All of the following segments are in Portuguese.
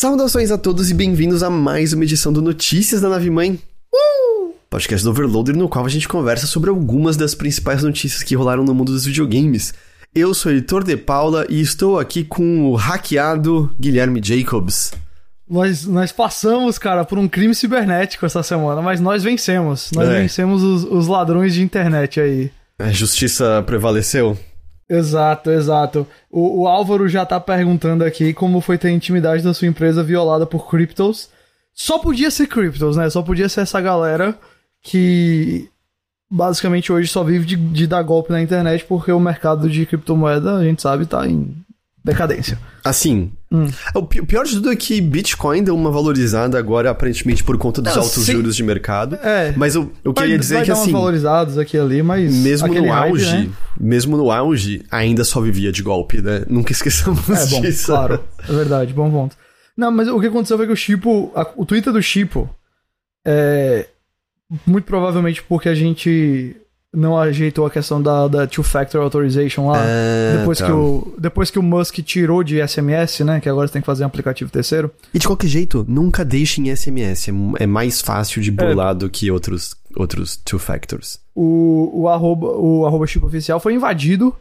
Saudações a todos e bem-vindos a mais uma edição do Notícias da Nave Mãe. Uh! Podcast do Overloader no qual a gente conversa sobre algumas das principais notícias que rolaram no mundo dos videogames. Eu sou o editor de Paula e estou aqui com o hackeado Guilherme Jacobs. Nós, nós passamos, cara, por um crime cibernético essa semana, mas nós vencemos. Nós É. vencemos os, os ladrões de internet aí. A justiça prevaleceu? Exato, exato. O, o Álvaro já tá perguntando aqui como foi ter a intimidade da sua empresa violada por Cryptos. Só podia ser Cryptos, né? Só podia ser essa galera que basicamente hoje só vive de, de dar golpe na internet porque o mercado de criptomoeda, a gente sabe, tá em decadência. Assim, Hum. o pi- o pior de tudo é que Bitcoin deu uma valorizada agora, aparentemente por conta dos Não, altos sim. juros de mercado. É. Mas eu, eu Vai- queria dizer vai que dar assim, valorizadas aqui ali, mas mesmo no hype, auge, né? mesmo no auge, ainda só vivia de golpe, né? Nunca esqueçamos É bom, disso. claro. É verdade, bom ponto. Não, mas o que aconteceu foi que o Chipo, a- o Twitter do Chipo, é muito provavelmente porque a gente não ajeitou a questão da, da two-factor authorization lá. Ah, depois, tá. que o, depois que o Musk tirou de SMS, né? Que agora você tem que fazer um aplicativo terceiro. E de qualquer jeito, nunca deixe em SMS. É, é mais fácil de burlar do que outros, outros two factors. O, o arroba, o arroba Chipo oficial foi invadido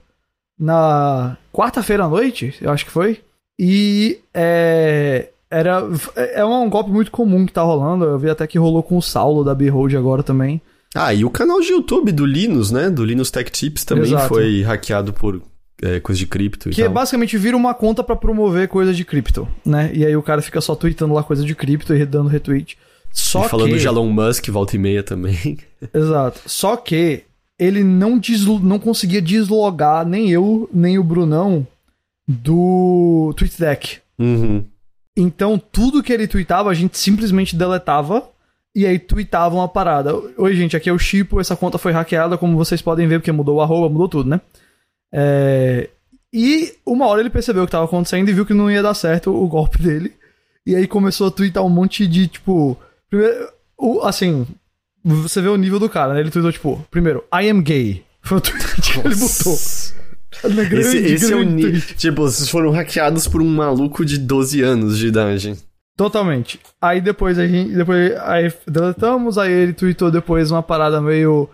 na quarta-feira à noite, eu acho que foi. E é, era, é um golpe muito comum que tá rolando. Eu vi até que rolou com o Saulo da Behold agora também. Ah, e o canal de YouTube do Linus, né? Do Linus Tech Tips também Exato. foi hackeado por é, coisa de cripto Que tal. basicamente vira uma conta pra promover coisa de cripto, né? E aí o cara fica só tweetando lá coisa de cripto e dando retweet. Só e falando que... de Elon Musk, volta e meia também. Exato. Só que ele não, deslo- não conseguia deslogar nem eu, nem o Brunão do TweetDeck. Uhum. Então, tudo que ele tweetava, a gente simplesmente deletava e aí tweetava uma parada. Oi, gente, aqui é o Chipo, essa conta foi hackeada, como vocês podem ver, porque mudou o arroba, mudou tudo, né? É, E uma hora ele percebeu o que estava acontecendo e viu que não ia dar certo o golpe dele. E aí começou a tweetar um monte de, tipo... Primeiro, o, assim, você vê o nível do cara, né? Ele tweetou, tipo, primeiro, I am gay. Foi o tweet que ele botou. Grande, Esse, esse é o nível. Tipo, vocês foram hackeados por um maluco de 12 anos de idade. Totalmente. Aí depois a gente. Depois aí deletamos, aí ele tweetou depois uma parada meio.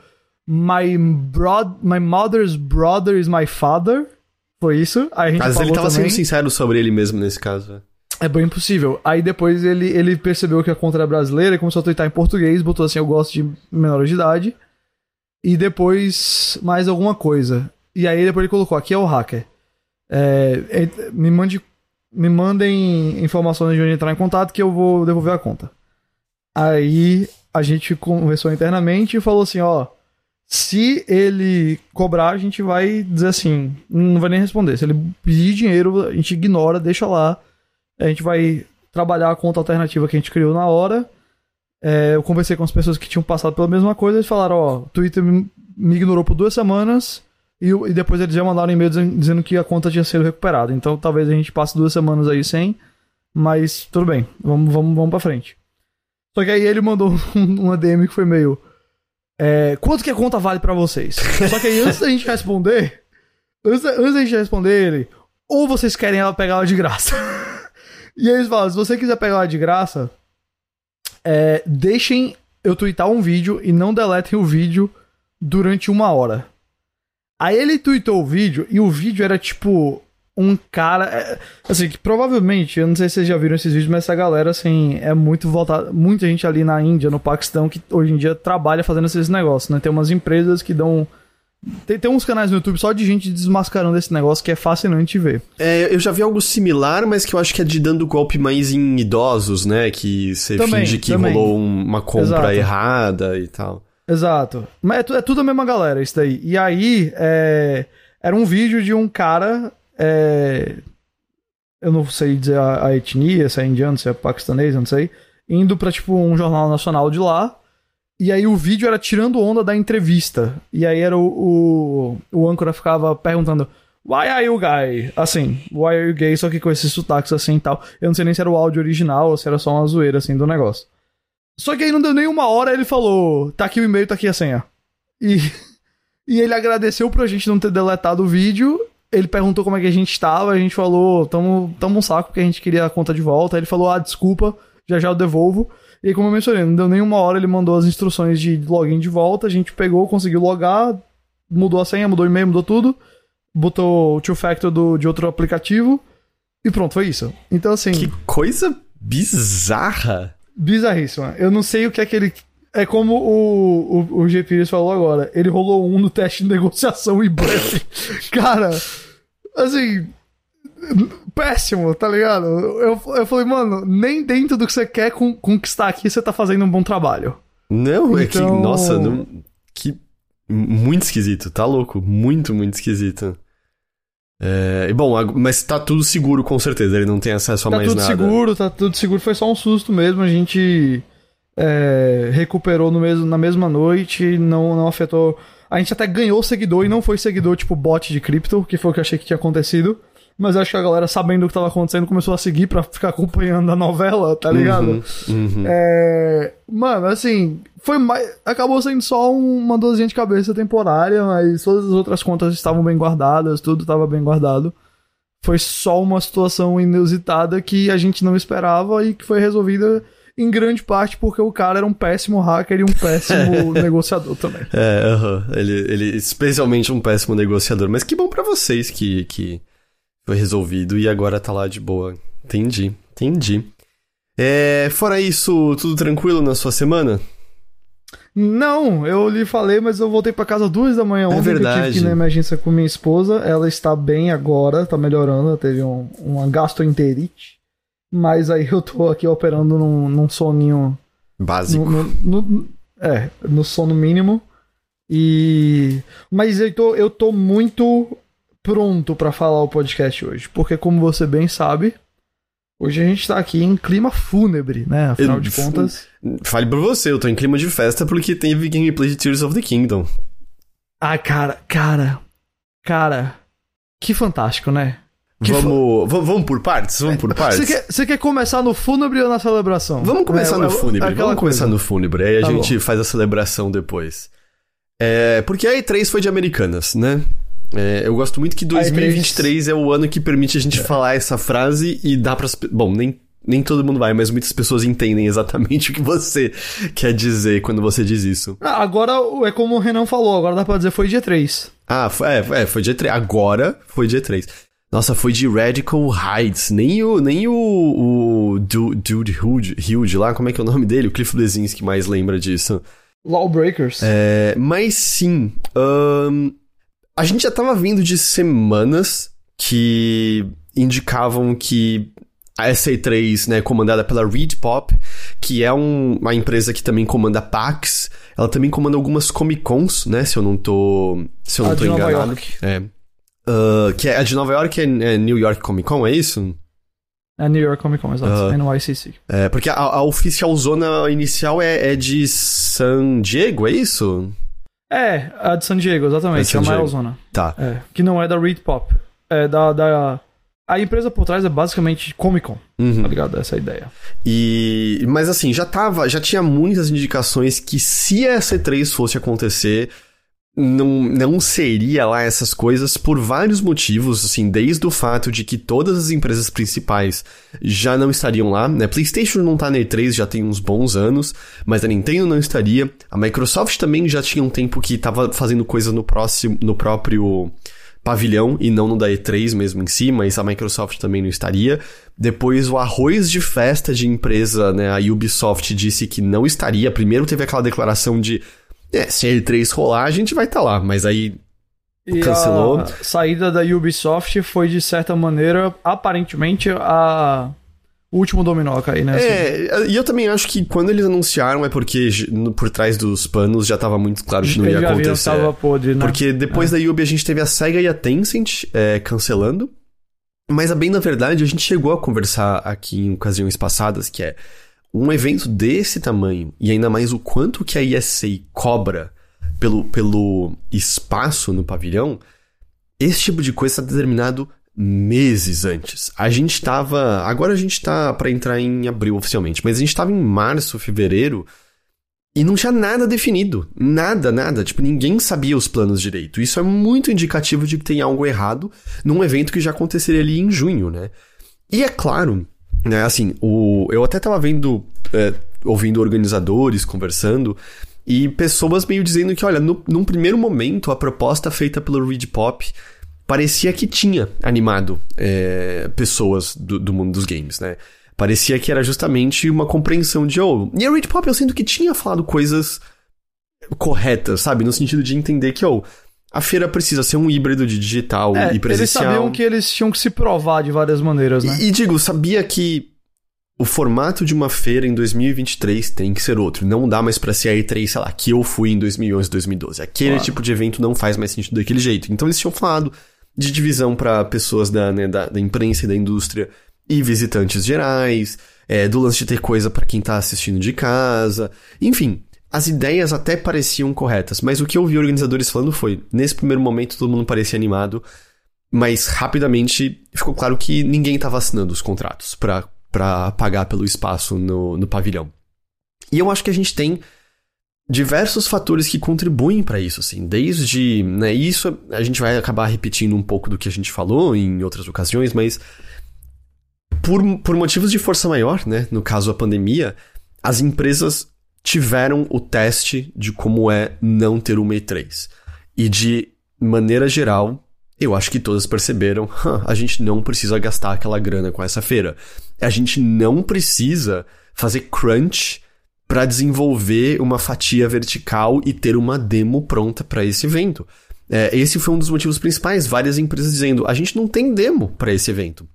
My, bro my mother's brother is my father. Foi isso. Aí a gente vezes ele tava também. sendo sincero sobre ele mesmo nesse caso. É bem impossível. Aí depois ele, ele percebeu que a conta era brasileira e começou a twittar em português, botou assim, eu gosto de menores de idade. E depois mais alguma coisa. E aí depois ele colocou, aqui é o hacker. É, é, me, mande, me mandem informações de onde entrar em contato que eu vou devolver a conta. Aí a gente conversou internamente e falou assim, ó, se ele cobrar, a gente vai dizer assim, não vai nem responder. Se ele pedir dinheiro, a gente ignora, deixa lá. A gente vai trabalhar a conta alternativa que a gente criou na hora. É, eu conversei com as pessoas que tinham passado pela mesma coisa. Eles falaram: Ó, o Twitter me ignorou por duas semanas. E, e depois eles já mandaram e-mail dizendo, que a conta tinha sido recuperada. Então talvez a gente passe duas semanas aí sem. Mas tudo bem, vamos, vamos, vamos pra frente. Só que aí ele mandou um- uma DM que foi meio. é, quanto que a conta vale pra vocês? Só que aí antes da gente responder. Antes, da- antes da gente responder ele. Ou vocês querem ela pegar ela de graça? E aí eles falam, se você quiser pegar ela de graça, é, deixem eu twittar um vídeo e não deletem o vídeo durante uma hora. Aí ele tweetou o vídeo e o vídeo era tipo um cara. é, assim, que provavelmente, eu não sei se vocês já viram esses vídeos, mas essa galera, assim, é muito voltada. Muita gente ali na Índia, no Paquistão, que hoje em dia trabalha fazendo esses negócios, né? Tem umas empresas que dão. Tem, tem uns canais no YouTube só de gente desmascarando esse negócio que é fascinante ver. É, eu já vi algo similar, mas que eu acho que é de dando golpe mais em idosos, né? Que você Também, finge que também. rolou um- uma compra Exato. errada e tal. Exato. Mas é, é tudo a mesma galera, isso daí. E aí, é, era um vídeo de um cara. é, eu não sei dizer a, a etnia, se é indiano, se é paquistanês, não sei. Indo pra, tipo, um jornal nacional de lá. E aí o vídeo era tirando onda da entrevista. E aí era o, o, o âncora ficava perguntando. Why are you gay? Assim, why are you gay? Só que com esses sotaques assim e tal. Eu não sei nem se era o áudio original ou se era só uma zoeira assim do negócio. Só que aí não deu nem uma hora, ele falou: tá aqui o e-mail, tá aqui a senha. E, e ele agradeceu pra gente não ter deletado o vídeo. ele perguntou como é que a gente estava, a gente falou, tamo, tamo um saco porque a gente queria a conta de volta. Aí ele falou, ah, desculpa, já já eu devolvo. E como eu mencionei, não deu nenhuma hora, ele mandou as instruções de login de volta, a gente pegou, conseguiu logar, mudou a senha, mudou o e-mail, mudou tudo, botou o two-factor de outro aplicativo e pronto, foi isso. Então, assim... Que coisa bizarra! Bizarríssima. Eu não sei o que é que ele... É como o, o, o G. Pires falou agora, ele rolou um no teste de negociação e breve. Cara, assim péssimo, tá ligado? Eu, eu falei, mano, nem dentro do que você quer conquistar aqui você tá fazendo um bom trabalho. Não, então... é que, então- nossa, não, que muito esquisito, tá louco, muito, muito esquisito. É, bom, mas tá tudo seguro com certeza, ele não tem acesso a tá mais nada. Tá tudo seguro, tá tudo seguro, foi só um susto mesmo, a gente é, recuperou no mesmo, na mesma noite, não, não afetou... A gente até ganhou seguidor e não foi seguidor tipo bot de cripto, que foi o que eu achei que tinha acontecido. Mas acho que a galera, sabendo o que estava acontecendo, começou a seguir para ficar acompanhando a novela, tá ligado? Uhum, uhum. É... Mano, assim, foi mais. Acabou sendo só uma dorzinha de cabeça temporária, mas todas as outras contas estavam bem guardadas, tudo estava bem guardado. Foi só uma situação inusitada que a gente não esperava e que foi resolvida em grande parte porque o cara era um péssimo hacker e um péssimo negociador também. É, uhum. ele, ele especialmente um péssimo negociador. Mas que bom para vocês que, que foi resolvido e agora tá lá de boa. Entendi, entendi. É, fora isso, tudo tranquilo na sua semana? Não, eu lhe falei, mas eu voltei para casa duas da manhã é ontem, é verdade. eu tive que ir na emergência com minha esposa. Ela está bem agora, tá melhorando, ela teve um, uma gastroenterite. Mas aí eu tô aqui operando num, num soninho... Básico. No, no, no, é, no sono mínimo. E... Mas eu tô, eu tô muito pronto para falar o podcast hoje, porque como você bem sabe, hoje a gente tá aqui em clima fúnebre, né? Afinal eu, de contas. Fale por você, eu tô em clima de festa porque teve gameplay de Tears of the Kingdom. Ah, cara, cara, cara, que fantástico, né? Que vamos, vamos por partes? Vamos por partes? Você quer, você quer começar no fúnebre ou na celebração? Vamos começar é, no fúnebre. Vamos começar no fúnebre. Aí a tá gente bom. faz a celebração depois. É, porque a E3 foi de Americanas, né? É, eu gosto muito que 2023 é o ano que permite a gente é. falar essa frase e dá para Bom, nem, nem todo mundo vai, mas muitas pessoas entendem exatamente o que você quer dizer quando você diz isso. Ah, agora é como o Renan falou, agora dá pra dizer foi dia 3. Ah, foi, é, é, foi dia 3. Agora foi dia 3. Nossa, foi de Radical Heights. Nem o, nem o, o Dude Huge, lá, como é que é o nome dele? O Cliff Blesinski mais lembra disso. Lawbreakers. É, mas sim. Um, a gente já tava vindo de semanas que indicavam que a SA3, né, comandada pela Reed Pop, que é um, uma empresa que também comanda PAX, ela também comanda algumas Comic Cons, né, se eu não tô, se eu não a tô enganado. É. Uh, que é a de Nova York é, é, New York Comic Con, é isso? É New York Comic Con, exato. Uh, NYCC. É, porque a, a oficial zona inicial é, é de San Diego, é isso? É, a de San Diego, exatamente. É, a maior zona. Tá. É, que não é da Reed Pop. É da, da. A empresa por trás é basicamente Comic Con, uhum. tá ligado? Essa é a ideia. E. Mas assim, já tava. Já tinha muitas indicações que se a C3 fosse acontecer, não, não seria lá essas coisas por vários motivos, assim, desde o fato de que todas as empresas principais já não estariam lá, né? PlayStation não tá na E3 já tem uns bons anos, mas a Nintendo não estaria. A Microsoft também já tinha um tempo que tava fazendo coisa no próximo, no próprio pavilhão e não no da E3 mesmo em si, mas a Microsoft também não estaria. Depois o arroz de festa de empresa, né? A Ubisoft disse que não estaria. Primeiro teve aquela declaração de é, se a E3 rolar, a gente vai estar tá lá, mas aí e cancelou. A saída da Ubisoft foi, de certa maneira, aparentemente, a. O último dominó a cair, né? É, e eu também acho que quando eles anunciaram é porque por trás dos panos já tava muito claro que não ia acontecer. Tava podre, né? Porque depois é. da Ubi a gente teve a SEGA e a Tencent é, cancelando. Mas, bem na verdade, a gente chegou a conversar aqui em ocasiões passadas, que é um evento desse tamanho, e ainda mais o quanto que a ESA cobra pelo, pelo espaço no pavilhão, esse tipo de coisa está determinado meses antes. A gente estava. Agora a gente está para entrar em abril oficialmente, mas a gente estava em março, fevereiro. E não tinha nada definido. Nada, nada. Tipo, ninguém sabia os planos direito. Isso é muito indicativo de que tem algo errado num evento que já aconteceria ali em junho, né? E é claro, né, assim, o, eu até tava vendo, é, ouvindo organizadores conversando, e pessoas meio dizendo que, olha, no, num primeiro momento, a proposta feita pelo Reed Pop parecia que tinha animado é, pessoas do, do, mundo dos games, né? Parecia que era justamente uma compreensão de, oh, e a Reed Pop eu sinto que tinha falado coisas corretas, sabe? No sentido de entender que, oh, a feira precisa ser um híbrido de digital é, e presencial. Eles sabiam que eles tinham que se provar de várias maneiras, né? E, e digo, sabia que o formato de uma feira em 2023 tem que ser outro. Não dá mais para ser a E3, sei lá, que eu fui em 2011, 2012. Aquele claro. tipo de evento não faz mais sentido daquele jeito. Então eles tinham falado de divisão para pessoas da, né, da, da, imprensa e da indústria e visitantes gerais, é, do lance de ter coisa para quem tá assistindo de casa. Enfim, as ideias até pareciam corretas, mas o que eu vi organizadores falando foi: nesse primeiro momento todo mundo parecia animado, mas rapidamente ficou claro que ninguém estava assinando os contratos para para pagar pelo espaço no, no pavilhão. E eu acho que a gente tem diversos fatores que contribuem para isso, assim, desde, né, isso a gente vai acabar repetindo um pouco do que a gente falou em outras ocasiões, mas por, por motivos de força maior, né, no caso a pandemia, as empresas tiveram o teste de como é não ter uma E3. E de maneira geral, eu acho que todas perceberam, a gente não precisa gastar aquela grana com essa feira. A gente não precisa fazer crunch para desenvolver uma fatia vertical e ter uma demo pronta para esse evento. É, esse foi um dos motivos principais. Várias empresas dizendo: a gente não tem demo para esse evento.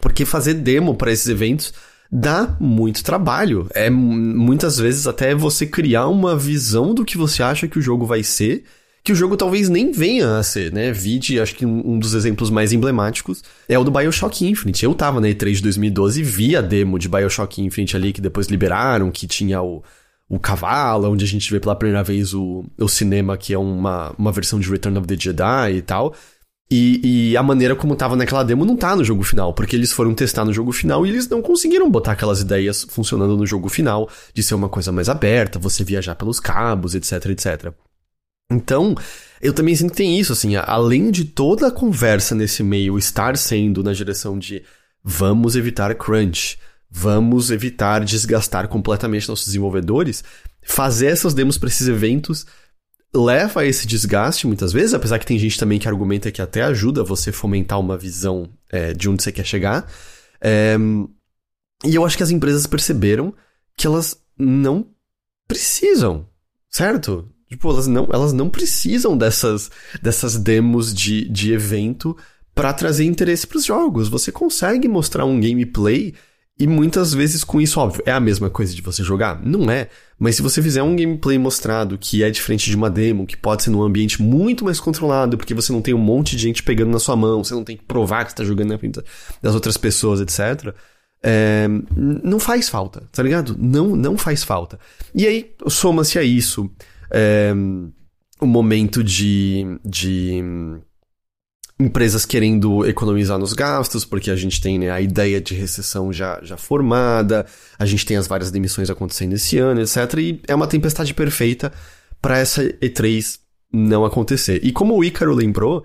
Porque fazer demo para esses eventos dá muito trabalho. É muitas vezes até você criar uma visão do que você acha que o jogo vai ser que o jogo talvez nem venha a ser, né? Vide, acho que um dos exemplos mais emblemáticos é o do Bioshock Infinite. Eu tava na E3 de 2012 e vi a demo de Bioshock Infinite ali, que depois liberaram, que tinha o, o cavalo, onde a gente vê pela primeira vez o, o cinema, que é uma, uma versão de Return of the Jedi e tal. E, e, a maneira como tava naquela demo não tá no jogo final, porque eles foram testar no jogo final e eles não conseguiram botar aquelas ideias funcionando no jogo final, de ser uma coisa mais aberta, você viajar pelos cabos, etc, etc. Então, eu também sinto que tem isso, assim, além de toda a conversa nesse meio estar sendo na direção de vamos evitar crunch, vamos evitar desgastar completamente nossos desenvolvedores, fazer essas demos para esses eventos leva a esse desgaste muitas vezes, apesar que tem gente também que argumenta que até ajuda você fomentar uma visão é, de onde você quer chegar. É, e eu acho que as empresas perceberam que elas não precisam, certo? Tipo, elas não, elas não precisam dessas, dessas demos de, de evento para trazer interesse para os jogos. Você consegue mostrar um gameplay e muitas vezes com isso, óbvio, é a mesma coisa de você jogar? Não é. Mas se você fizer um gameplay mostrado que é diferente de uma demo, que pode ser num ambiente muito mais controlado, porque você não tem um monte de gente pegando na sua mão, você não tem que provar que está jogando na frente das outras pessoas, etc. É, não faz falta, tá ligado? Não, não faz falta. E aí, soma-se a isso é, um momento de, de empresas querendo economizar nos gastos, porque a gente tem né, a ideia de recessão já, já formada, a gente tem as várias demissões acontecendo esse ano, etc. E é uma tempestade perfeita para essa E3 não acontecer. E como o Ícaro lembrou,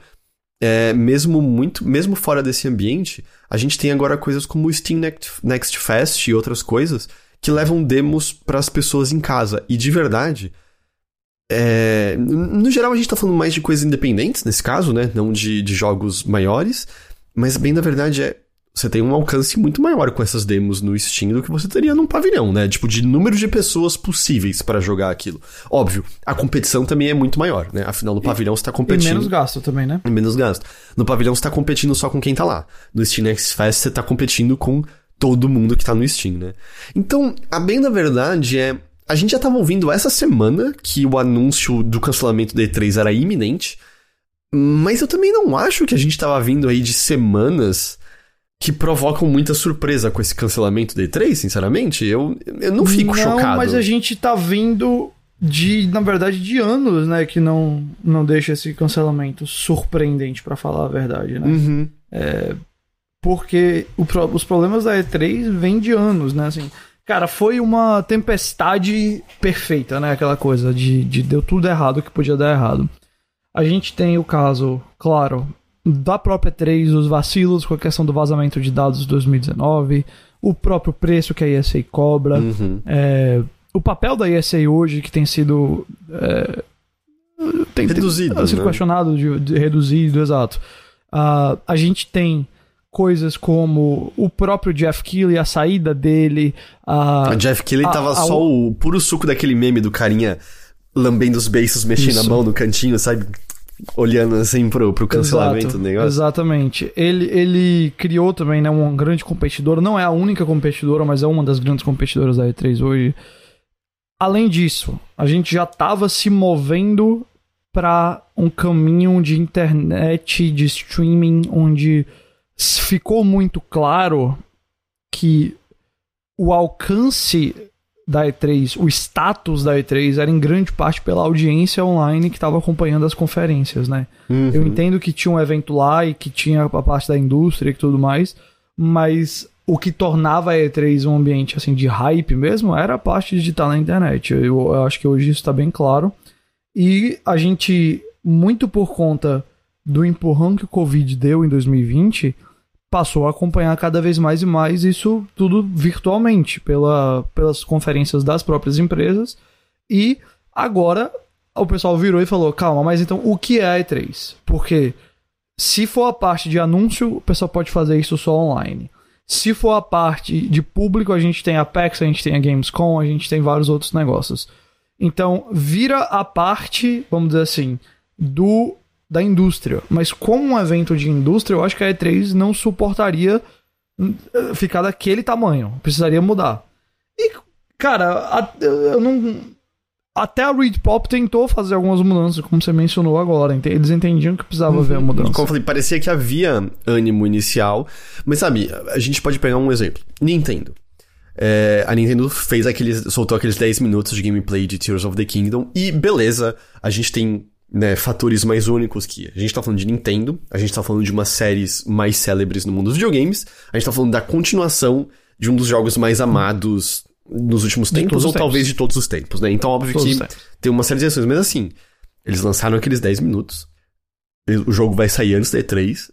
é, mesmo muito, mesmo fora desse ambiente, a gente tem agora coisas como o Steam Next, Next Fest e outras coisas que levam demos para as pessoas em casa. E de verdade, é, no geral, a gente tá falando mais de coisas independentes nesse caso, né? Não de, de jogos maiores. Mas, bem, na verdade, é. Você tem um alcance muito maior com essas demos no Steam do que você teria num pavilhão, né? Tipo, de número de pessoas possíveis para jogar aquilo. Óbvio, a competição também é muito maior, né? Afinal, no pavilhão você tá competindo. E menos gasto também, né? E menos gasto. No pavilhão você tá competindo só com quem tá lá. No Steam Next Fest você tá competindo com todo mundo que tá no Steam, né? Então, a bem da verdade é a gente já estava ouvindo essa semana que o anúncio do cancelamento da E3 era iminente, mas eu também não acho que a gente estava vindo aí de semanas que provocam muita surpresa com esse cancelamento da E3, sinceramente. Eu, eu não fico não, chocado. Não, mas a gente tá vindo de, na verdade, de anos, né, que não, não deixa esse cancelamento surpreendente, para falar a verdade, né? Uhum. É, porque o, os problemas da E3 vêm de anos, né, assim Cara, foi uma tempestade perfeita, né? Aquela coisa de, de deu tudo errado que podia dar errado. A gente tem o caso, claro, da própria 3, os vacilos com a questão do vazamento de dados de 2019, o próprio preço que a ESA cobra, Uhum. é, o papel da ESA hoje que tem sido é, tem, Reduzido, tem sido né? questionado de, de reduzido, exato. Ah, a gente tem coisas como o próprio Jeff Keighley, a saída dele, a, A Jeff Keighley a- tava a- só o puro suco daquele meme do carinha lambendo os beiços, mexendo Isso. a mão no cantinho, sabe? Olhando assim pro, pro cancelamento Exato, do negócio. Exatamente. Ele, ele criou também né, uma grande competidora. Não é a única competidora, mas é uma das grandes competidoras da E3 hoje. Além disso, a gente já estava se movendo para um caminho de internet, de streaming, onde ficou muito claro que o alcance da E3, o status da E3 era em grande parte pela audiência online que estava acompanhando as conferências, né? Uhum. Eu entendo que tinha um evento lá e que tinha a parte da indústria e tudo mais, mas o que tornava a E3 um ambiente assim de hype mesmo era a parte de estar na internet. Eu, eu acho que hoje isso está bem claro. E a gente, muito por conta do empurrão que o Covid deu em 2020, passou a acompanhar cada vez mais e mais isso tudo virtualmente, pela, pelas conferências das próprias empresas. E agora o pessoal virou e falou: calma, mas então o que é a E3? Porque se for a parte de anúncio, o pessoal pode fazer isso só online. Se for a parte de público, a gente tem a PAX, a gente tem a Gamescom, a gente tem vários outros negócios. Então, vira a parte, vamos dizer assim, do da indústria. Mas como um evento de indústria, eu acho que a E3 não suportaria hum, ficar daquele tamanho. Precisaria mudar. E, cara, a- eu não. Até a Reed Pop tentou fazer algumas mudanças, como você mencionou agora. Eles entendiam que precisava haver a mudança. Como eu falei, parecia que havia ânimo inicial. Mas sabe, a gente pode pegar um exemplo. Nintendo. É, a Nintendo fez aqueles. soltou aqueles 10 minutos de gameplay de Tears of the Kingdom. E beleza, a gente tem né, fatores mais únicos que. A gente tá falando de Nintendo, a gente tá falando de umas séries mais célebres no mundo dos videogames, a gente tá falando da continuação de um dos jogos mais amados nos últimos tempos, ou os tempos. talvez de todos os tempos, né? Então, óbvio Todos os que tem uma série de ações, mas assim, eles lançaram aqueles 10 minutos. O jogo vai sair antes da E3.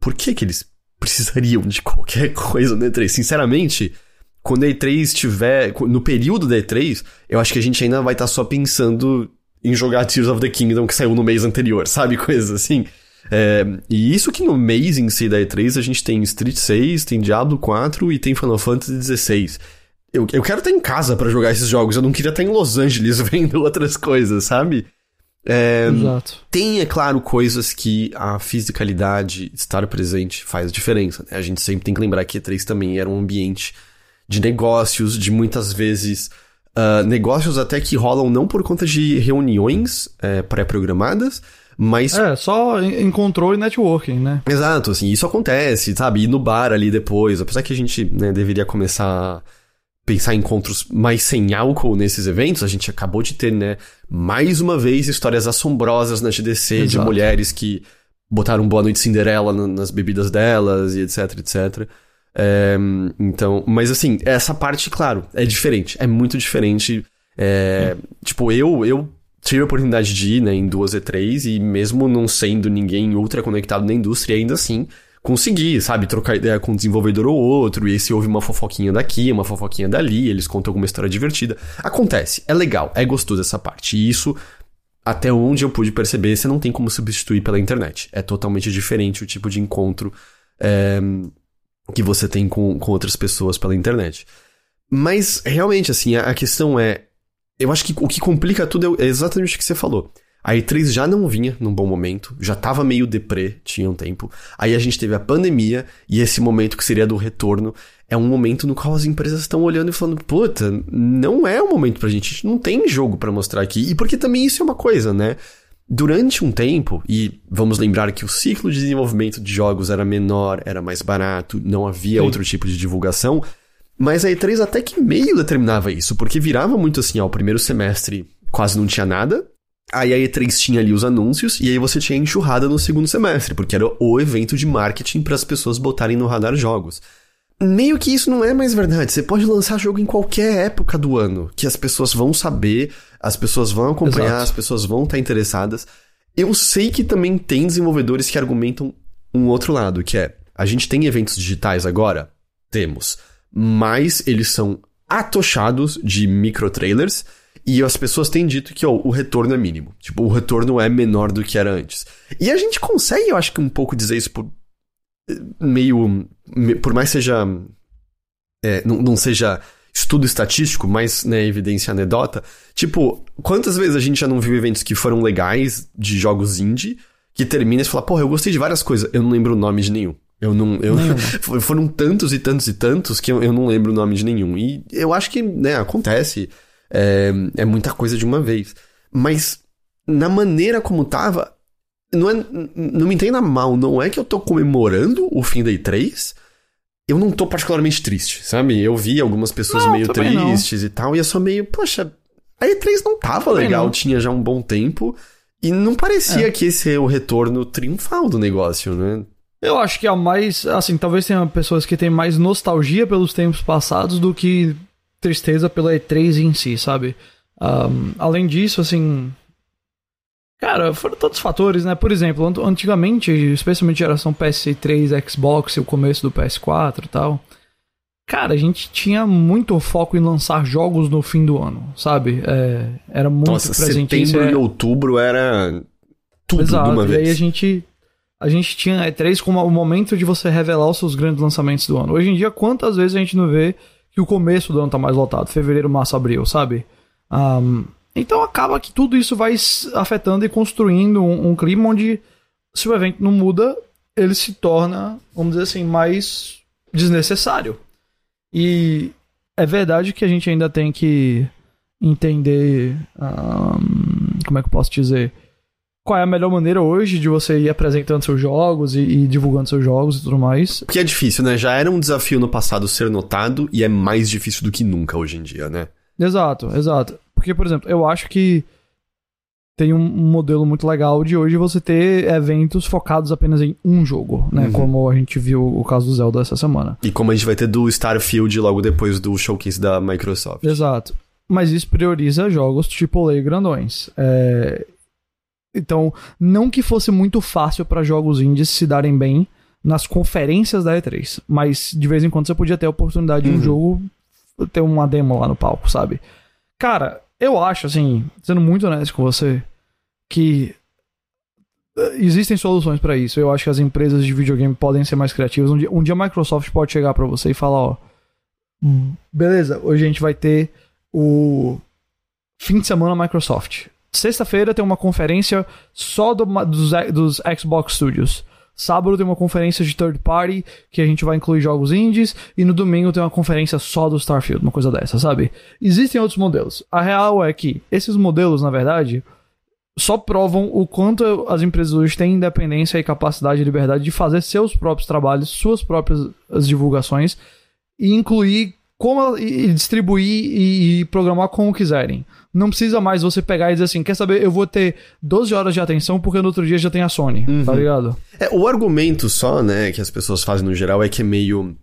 Por que que eles precisariam de qualquer coisa na E3? Sinceramente, quando a E3 tiver... No período da E3, eu acho que a gente ainda vai estar só pensando em jogar Tears of the Kingdom que saiu no mês anterior, sabe? Coisas assim. É, e isso que no mês em si da E3 a gente tem Street 6, tem Diablo 4 e tem Final Fantasy 16. Eu, eu quero estar em casa pra jogar esses jogos, eu não queria estar em Los Angeles vendo outras coisas, sabe? É, Exato. tem, é claro, coisas que a fisicalidade, estar presente, faz diferença. Né? A gente sempre tem que lembrar que E3 também era um ambiente de negócios, de muitas vezes ah, negócios até que rolam não por conta de reuniões é, pré-programadas, mas É, só en- encontrou e networking, né? Exato, assim, isso acontece, sabe? Ir no bar ali depois, apesar que a gente né, deveria começar a pensar em encontros mais sem álcool nesses eventos, a gente acabou de ter, né, mais uma vez histórias assombrosas na GDC de Exato. mulheres que botaram boa noite Cinderela na- nas bebidas delas e etc, etc. É, então, mas assim, essa parte, claro, é diferente, é muito diferente. É, Tipo, eu, eu tive a oportunidade de ir né, em duas E3 e mesmo não sendo ninguém ultra conectado na indústria, ainda assim consegui, sabe, trocar ideia com um desenvolvedor ou outro, e aí se houve uma fofoquinha daqui, uma fofoquinha dali, eles contam alguma história divertida. Acontece, é legal, é gostoso essa parte. E isso, até onde eu pude perceber, você não tem como substituir pela internet. É totalmente diferente o tipo de encontro é, que você tem com, com outras pessoas pela internet. Mas, realmente, assim, a, a questão é. Eu acho que o que complica tudo é exatamente o que você falou. A E3 já não vinha num bom momento, já tava meio deprê, tinha um tempo. Aí a gente teve a pandemia, e esse momento que seria do retorno é um momento no qual as empresas estão olhando e falando: puta, não é o momento pra gente, a gente não tem jogo pra mostrar aqui. E porque também isso é uma coisa, né? Durante um tempo, e vamos lembrar que o ciclo de desenvolvimento de jogos era menor, era mais barato, não havia Sim. outro tipo de divulgação, mas a E3 até que meio determinava isso, porque virava muito assim, ó, o primeiro semestre quase não tinha nada, aí a E3 tinha ali os anúncios, e aí você tinha enxurrada no segundo semestre, porque era o evento de marketing para as pessoas botarem no radar jogos. Meio que isso não é mais verdade. Você pode lançar jogo em qualquer época do ano, que as pessoas vão saber, as pessoas vão acompanhar, Exato. as pessoas vão estar interessadas. Eu sei que também tem desenvolvedores que argumentam um outro lado, que é, a gente tem eventos digitais agora? Temos. Mas eles são atochados de micro trailers e as pessoas têm dito que o retorno é mínimo. Tipo, o retorno é menor do que era antes. E a gente consegue, eu acho que um pouco dizer isso por meio. Por mais seja. É, não, não seja estudo estatístico, mas né, evidência anedota. Tipo, quantas vezes a gente já não viu eventos que foram legais de jogos indie que termina e fala, porra, eu gostei de várias coisas, eu não lembro o nome de nenhum. Eu não. Eu, foram tantos e tantos e tantos que eu, eu, não lembro o nome de nenhum. E eu acho que, né, acontece. É, é muita coisa de uma vez. Mas, na maneira como tava, não, é, não me entenda mal, não é que eu tô comemorando o fim da E3. Eu não tô particularmente triste, sabe? Eu vi algumas pessoas não, meio tristes não. e tal, e eu sou meio, poxa, a E3 não tava também legal, não. tinha já um bom tempo, e não parecia é. que esse é o retorno triunfal do negócio, né? Eu acho que é mais, assim, talvez tenha pessoas que têm mais nostalgia pelos tempos passados do que tristeza pela E3 em si, sabe? Um, além disso, assim, Cara, foram todos fatores, né? Por exemplo, antigamente, especialmente geração PS3, Xbox e o começo do PS4 e tal. Cara, a gente tinha muito foco em lançar jogos no fim do ano, sabe? É, era muito Nossa, presente. setembro e outubro era tudo Exato, de uma vez. E aí a gente, a gente tinha E3 como o momento de você revelar os seus grandes lançamentos do ano. Hoje em dia, quantas vezes a gente não vê que o começo do ano tá mais lotado? Fevereiro, março, abril, sabe? Um, então acaba que tudo isso vai afetando e construindo um, um, clima onde, se o evento não muda, ele se torna, vamos dizer assim, mais desnecessário. E é verdade que a gente ainda tem que entender. Um, como é que eu posso dizer? Qual é a melhor maneira hoje de você ir apresentando seus jogos e, e divulgando seus jogos e tudo mais? Porque é difícil, né? Já era um desafio no passado ser notado e é mais difícil do que nunca hoje em dia, né? Exato, exato. Porque, por exemplo, eu acho que tem um modelo muito legal de hoje você ter eventos focados apenas em um jogo, né? Uhum. Como a gente viu o caso do Zelda essa semana. E como a gente vai ter do Starfield logo depois do showcase da Microsoft. Exato. Mas isso prioriza jogos AAA grandões. É... Então, não que fosse muito fácil para jogos indies se darem bem nas conferências da E3, mas de vez em quando você podia ter a oportunidade uhum. de um uhum. jogo ter uma demo lá no palco, sabe? Cara, eu acho, assim, sendo muito honesto com você, que eh, existem soluções para isso. Eu acho que as empresas de videogame podem ser mais criativas. Um dia, um dia a Microsoft pode chegar para você e falar, ó, beleza, hoje a gente vai ter o fim de semana Microsoft. Sexta-feira tem uma conferência só do, dos, dos Xbox Studios. Sábado tem uma conferência de third party que a gente vai incluir jogos indies e no domingo tem uma conferência só do Starfield, uma coisa dessa, sabe? Existem outros modelos. A real é que esses modelos, na verdade, só provam o quanto as empresas hoje têm independência e capacidade e liberdade de fazer seus próprios trabalhos, suas próprias divulgações e incluir como e distribuir e, e programar como quiserem. Não precisa mais você pegar e dizer assim, quer saber, eu vou ter 12 horas de atenção porque no outro dia já tem a Sony, tá uhum. tá ligado? É, o argumento só, né, que as pessoas fazem no geral é que é meio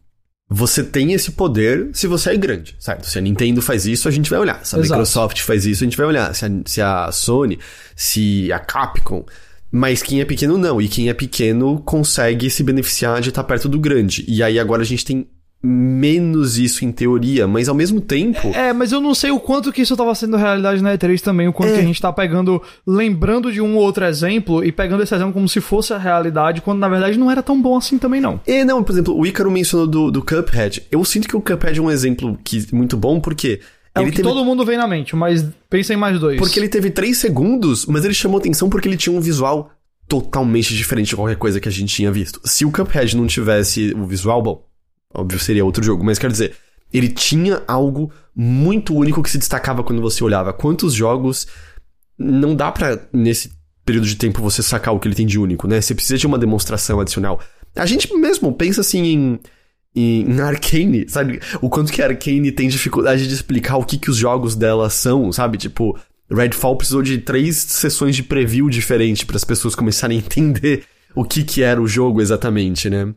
você tem esse poder se você é grande, certo? Se a Nintendo faz isso, a gente vai olhar. Se a Exato. Microsoft faz isso, a gente vai olhar. Se a, se a Sony, se a Capcom. Mas quem é pequeno não. E quem é pequeno consegue se beneficiar de estar perto do grande. E aí agora a gente tem menos isso em teoria, mas ao mesmo tempo. É, mas eu não sei o quanto que isso estava sendo realidade na E3 também, o quanto é. que a gente tá pegando, lembrando de um ou outro exemplo e pegando esse exemplo como se fosse a realidade, quando na verdade não era tão bom assim também não. É, não, por exemplo, o Ícaro mencionou do, do Cuphead. Eu sinto que o Cuphead é um exemplo que, muito bom porque. É ele o que teve... todo mundo vem na mente, mas pensa em mais dois. Porque ele teve três segundos, mas ele chamou atenção porque ele tinha um visual totalmente diferente de qualquer coisa que a gente tinha visto. Se o Cuphead não tivesse o visual, bom, Óbvio, seria outro jogo, mas quero dizer, ele tinha algo muito único que se destacava quando você olhava. Quantos jogos não dá para nesse período de tempo você sacar o que ele tem de único, né? Você precisa de uma demonstração adicional. A gente mesmo pensa assim em em Arcane, sabe? O quanto que Arcane tem dificuldade de explicar o que, que os jogos dela são, sabe? Tipo, Redfall precisou de três sessões de preview diferentes para as pessoas começarem a entender o que que era o jogo exatamente, né?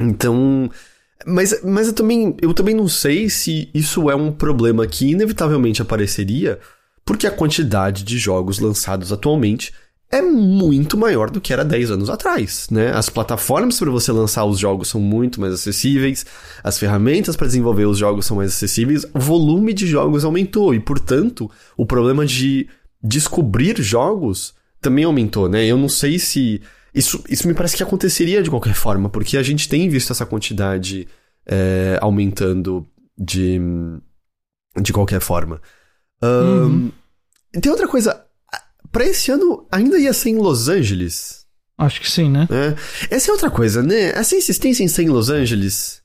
Então, Mas, mas eu, também, eu também não sei se isso é um problema que inevitavelmente apareceria, porque a quantidade de jogos lançados atualmente é muito maior do que era 10 anos atrás, né? As plataformas para você lançar os jogos são muito mais acessíveis, as ferramentas para desenvolver os jogos são mais acessíveis, o volume de jogos aumentou e, portanto, o problema de descobrir jogos também aumentou, né? Eu não sei se isso, isso me parece que aconteceria de qualquer forma, porque a gente tem visto essa quantidade é, aumentando de, de qualquer forma. Um, uhum. Tem outra coisa, Pra esse ano ainda ia ser em Los Angeles. Acho que sim, né? É. Essa é outra coisa, né? Essa insistência em ser em Los Angeles.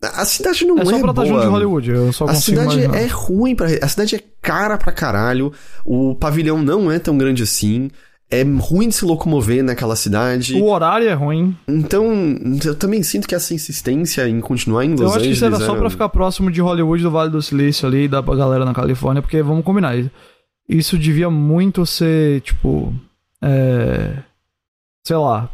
A cidade não é, é só pra boa. Estar junto de Hollywood, eu só a cidade imaginar. é ruim para A cidade é cara pra caralho. O pavilhão não é tão grande assim. É ruim de se locomover naquela cidade. O horário é ruim. Então, eu também sinto que essa insistência em continuar em Los Angeles. Eu acho que isso era só pra ficar próximo de Hollywood, do Vale do Silício ali, da galera na Califórnia, porque vamos combinar isso devia muito ser, tipo. É, sei lá.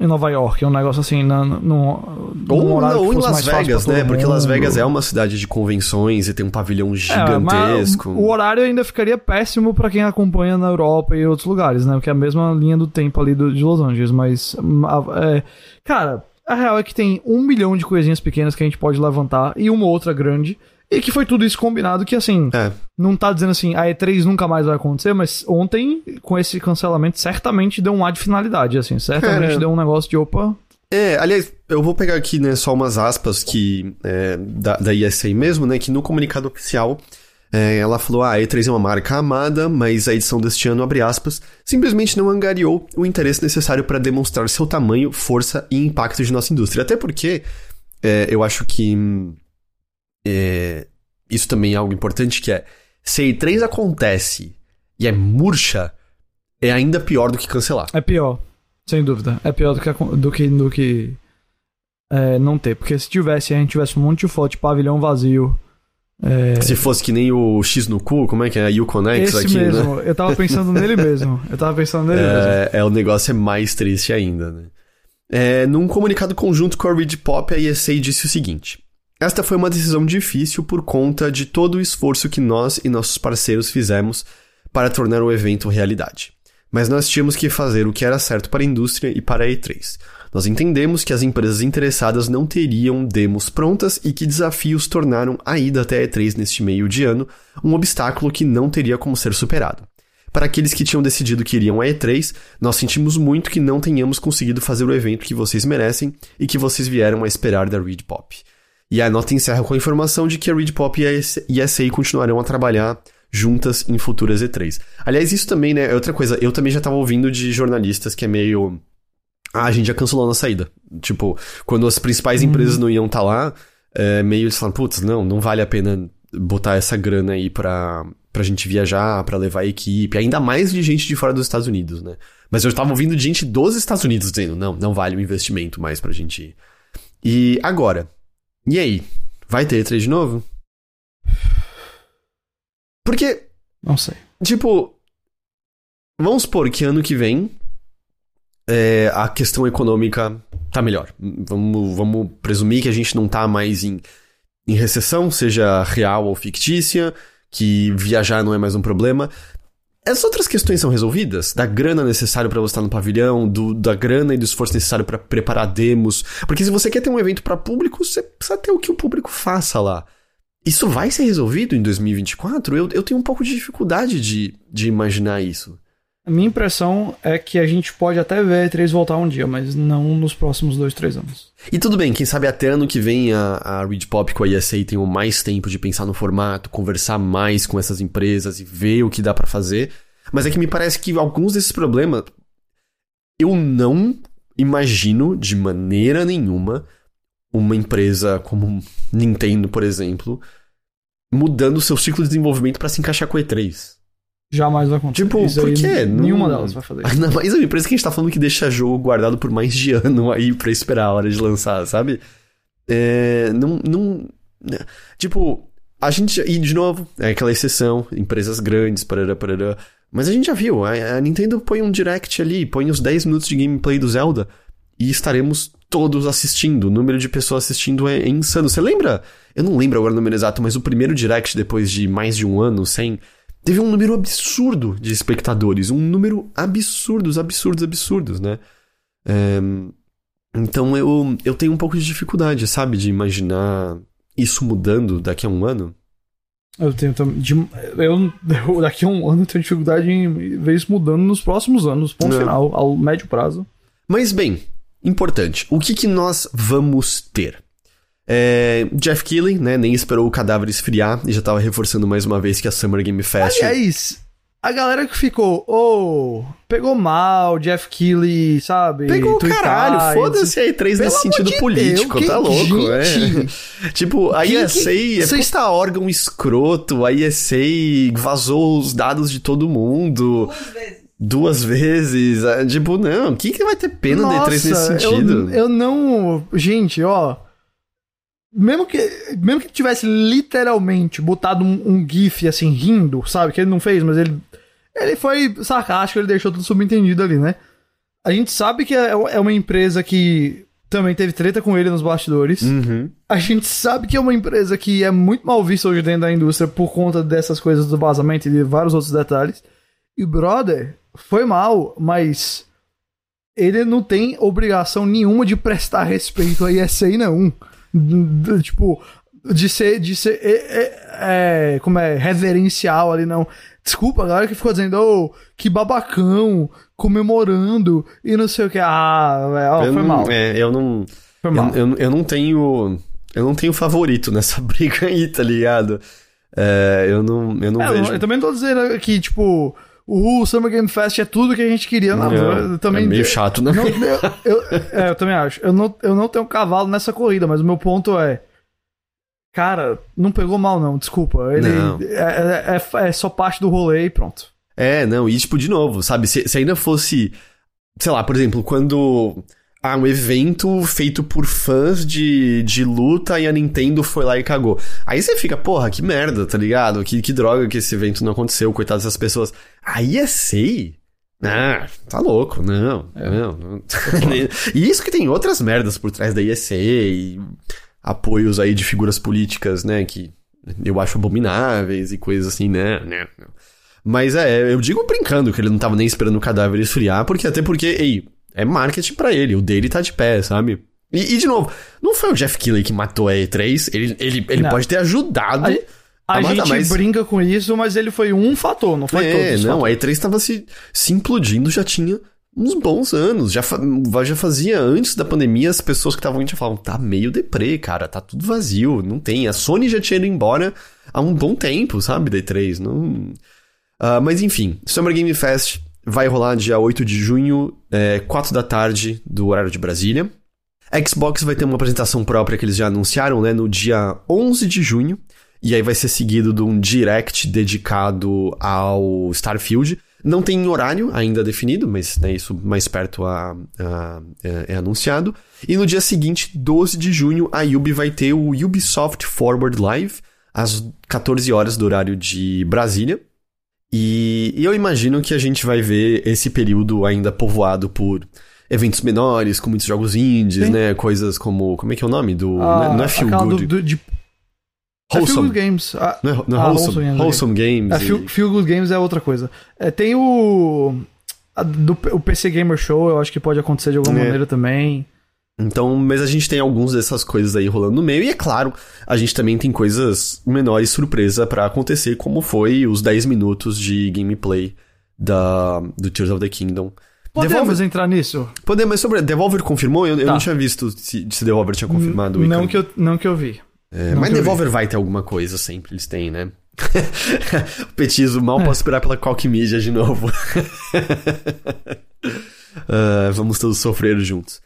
Em Nova York, um negócio assim, na, no, no ou, ou em Las Vegas, né? Porque Las Vegas é uma cidade de convenções e tem um pavilhão gigantesco. É, o horário ainda ficaria péssimo para quem acompanha na Europa e outros lugares, né? Porque é a mesma linha do tempo ali do, de Los Angeles. Mas, é, cara, a real é que tem um milhão de coisinhas pequenas que a gente pode levantar e uma outra grande. E que foi tudo isso combinado que, assim, é. não tá dizendo assim, a E3 nunca mais vai acontecer, mas ontem, com esse cancelamento, certamente deu um ar de finalidade, assim, certamente é. deu um negócio de, opa... É, aliás, eu vou pegar aqui, né, só umas aspas que, é, da, da ESA mesmo, né, que no comunicado oficial, é, ela falou, ah, a E3 é uma marca amada, mas a edição deste ano, abre aspas, simplesmente não angariou o interesse necessário para demonstrar seu tamanho, força e impacto de nossa indústria. Até porque, é, eu acho que é, isso também é algo importante que é se a E3 acontece e é murcha, é ainda pior do que cancelar. É pior, sem dúvida. É pior do que, do que, do que é, não ter. Porque se tivesse, a gente tivesse um monte de foto de pavilhão vazio. É... Se fosse que nem o X no cu, como é que é? A Uconex Esse aqui, né? mesmo. Né? Eu tava pensando nele mesmo. Eu tava pensando nele é, mesmo. É, o negócio é mais triste ainda, né? É, num comunicado conjunto com a Reed Pop, a ESA disse o seguinte: esta foi uma decisão difícil por conta de todo o esforço que nós e nossos parceiros fizemos para tornar o evento realidade. Mas nós tínhamos que fazer o que era certo para a indústria e para a E3. Nós entendemos que as empresas interessadas não teriam demos prontas e que desafios tornaram a ida até a E3 neste meio de ano um obstáculo que não teria como ser superado. Para aqueles que tinham decidido que iriam à E3, nós sentimos muito que não tenhamos conseguido fazer o evento que vocês merecem e que vocês vieram a esperar da Reed Pop. E a nota encerra com a informação de que a Reed Pop e a ESA continuarão a trabalhar juntas em futuras E3. Aliás, isso também, né, é outra coisa. Eu também já tava ouvindo de jornalistas que é meio. Ah, a gente já cancelou na saída. Tipo, quando as principais empresas uhum. não iam estar tá lá, é, meio eles falam, putz, não, não vale a pena botar essa grana aí pra, pra gente viajar, pra levar a equipe, ainda mais de gente de fora dos Estados Unidos, né? Mas eu tava ouvindo gente dos Estados Unidos dizendo, não, não vale o investimento mais pra gente ir. E agora, e aí? Vai ter E3 de novo? Porque. Não sei. Tipo. Vamos supor que ano que vem é, a questão econômica tá melhor. Vamos, vamos presumir que a gente não tá mais em, em recessão, seja real ou fictícia, que viajar não é mais um problema. As outras questões são resolvidas? Da grana necessária para você estar no pavilhão, do, da grana e do esforço necessário para preparar demos. Porque se você quer ter um evento para público, você precisa ter o que o público faça lá. Isso vai ser resolvido em 2024? Eu, eu tenho um pouco de dificuldade de, de imaginar isso. A minha impressão é que a gente pode até ver a E3 voltar um dia, mas não nos próximos dois, três anos. E tudo bem, quem sabe até ano que vem a, a Reed Pop com a ESA tenham mais tempo de pensar no formato, conversar mais com essas empresas e ver o que dá para fazer. Mas é que me parece que alguns desses problemas eu não imagino de maneira nenhuma uma empresa como Nintendo, por exemplo, mudando seu ciclo de desenvolvimento para se encaixar com o E3. Jamais vai acontecer. Tipo, Isso por quê? Nenhuma não... delas vai fazer. Ainda mais a empresa que a gente tá falando que deixa jogo guardado por mais de ano aí pra esperar a hora de lançar, sabe? É, não, não... Né? Tipo, a gente... E, de novo, é aquela exceção, empresas grandes, parará, parará. Mas a gente já viu, a, a Nintendo põe um direct ali, põe os 10 minutos de gameplay do Zelda e estaremos todos assistindo. O número de pessoas assistindo é insano. Você lembra? Eu não lembro agora o número exato, mas o primeiro direct, depois de mais de um ano sem. Teve um número absurdo de espectadores. Um número absurdos, absurdos, absurdos, né? É, então eu, eu tenho um pouco de dificuldade, sabe? De imaginar isso mudando daqui a um ano. Eu tenho também. Eu, eu, daqui a um ano eu tenho dificuldade em ver isso mudando nos próximos anos, ponto é. final, ao médio prazo. Mas bem, importante. O que, que nós vamos ter? É, Jeff Keighley, né, nem esperou o cadáver esfriar e já tava reforçando mais uma vez que a Summer Game Fest... Aliás, a galera que ficou, oh, pegou mal, Jeff Keighley, sabe? Pegou o caralho, foda-se aí, três nesse sentido de político, Deus, tá louco, é. tipo, a ESA é Cês... puta órgão escroto, a ESA vazou os dados de todo mundo. Duas vezes. Duas vezes. É, tipo, não, quem que vai ter pena Nossa, de E3 nesse sentido? Eu, eu não. Gente, ó. Mesmo que, mesmo que tivesse literalmente botado um, um, GIF assim, rindo, sabe? Que ele não fez, mas ele. Ele foi sarcástico, ele deixou tudo subentendido ali, né? A gente sabe que é, é uma empresa que também teve treta com ele nos bastidores. Uhum. A gente sabe que é uma empresa que é muito mal vista hoje dentro da indústria por conta dessas coisas do vazamento e de vários outros detalhes. E brother, foi mal, mas ele não tem obrigação nenhuma de prestar respeito a ESA, não tipo, de ser, de ser é, é, é, como é, reverencial ali, não. Desculpa, a galera que ficou dizendo, oh, que babacão, comemorando e não sei o que. Ah, é, foi mal. É, eu não. Foi mal. Eu, eu, eu, não tenho. Eu não tenho favorito nessa briga aí, tá ligado? É, eu não, eu não é, vejo. Eu, eu também não tô dizendo que, tipo, o Summer Game Fest é tudo que a gente queria. Não, não também, é meio chato, né? Não, eu, eu, é, eu também acho. Eu não, eu não tenho cavalo nessa corrida, mas o meu ponto é. Cara, não pegou mal, não, desculpa. Ele é, é, é, é, só parte do rolê e pronto. É, não, e tipo, de novo, sabe? Se, se ainda fosse. Sei lá, por exemplo, quando ah, um evento feito por fãs de, de luta e a Nintendo foi lá e cagou. Aí você fica, porra, que merda, tá ligado? Que, que droga que esse evento não aconteceu, coitado dessas pessoas. Aí é sei. Ah, tá louco, não, é. não, não. e isso que tem outras merdas por trás da IEC e apoios aí de figuras políticas, né, que eu acho abomináveis e coisas assim, né, né. Mas é, eu digo brincando que ele não tava nem esperando o cadáver esfriar, porque até porque, ei, é marketing para ele, o dele tá de pé, sabe? E, e, de novo, não foi o Jeff Keighley que matou a E3, ele, ele, ele pode ter ajudado. A, a, a gente brinca com isso, mas ele foi um fator, não foi é, todos. Não, a E3 tava se, se implodindo, já tinha uns bons anos. Já, já fazia antes da pandemia, as pessoas que estavam já falavam, tá meio deprê, cara, tá tudo vazio, não tem. A Sony já tinha ido embora há um bom tempo, sabe, da E3. Não... Uh, mas enfim, Summer Game Fest vai rolar dia 8 de junho, é, 4 da tarde, do horário de Brasília. Xbox vai ter uma apresentação própria que eles já anunciaram, né, no dia 11 de junho. E aí vai ser seguido de um direct dedicado ao Starfield. Não tem horário ainda definido, mas né, isso mais perto a, a, é, é, anunciado. E no dia seguinte, 12 de junho, a Ubi vai ter o Ubisoft Forward Live, às 14 horas do horário de Brasília. E, e eu imagino que a gente vai ver esse período ainda povoado por eventos menores, com muitos jogos indies, Sim. né? Coisas como. Como é que é o nome? Do. Ah, não é Feel Good. Do, do, de... É wholesome. É Feel Good Games. Ah, não é, não é ah, Wholesome, wholesome, wholesome Games. É, feel, feel, Good Games é outra coisa. É, tem o. A, do, o PC Gamer Show, eu acho que pode acontecer de alguma é. maneira também. Então, mas a gente tem alguns dessas coisas aí rolando no meio, e é claro, a gente também tem coisas menores surpresa para acontecer, como foi os 10 minutos de gameplay da, do Tears of the Kingdom. Podemos Devolver... entrar nisso? Podemos, mas sobre. Devolver confirmou? Eu, tá. eu não tinha visto se, se Devolver tinha confirmado o Não que eu, não que eu vi. É, mas Devolver vai ter alguma coisa sempre, eles têm, né? o petismo, mal é. posso esperar pela Qualk Media de novo. uh, vamos todos sofrer juntos.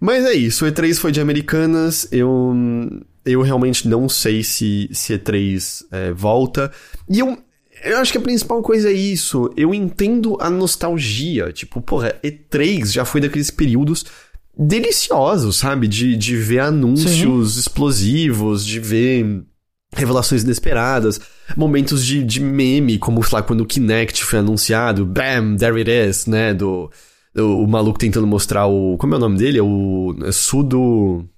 Mas é isso, o E3 foi de Americanas, eu, eu realmente não sei se, se E3 é, volta. E eu, eu acho que a principal coisa é isso, eu entendo a nostalgia, tipo, porra, E3 já foi daqueles períodos deliciosos, sabe? De, de ver anúncios Sim. explosivos, de ver revelações inesperadas, momentos de, de meme, como, sei lá, quando o Kinect foi anunciado, bam, there it is, né, do o, o maluco tentando mostrar o. Como é o nome dele? É o. É Sudo.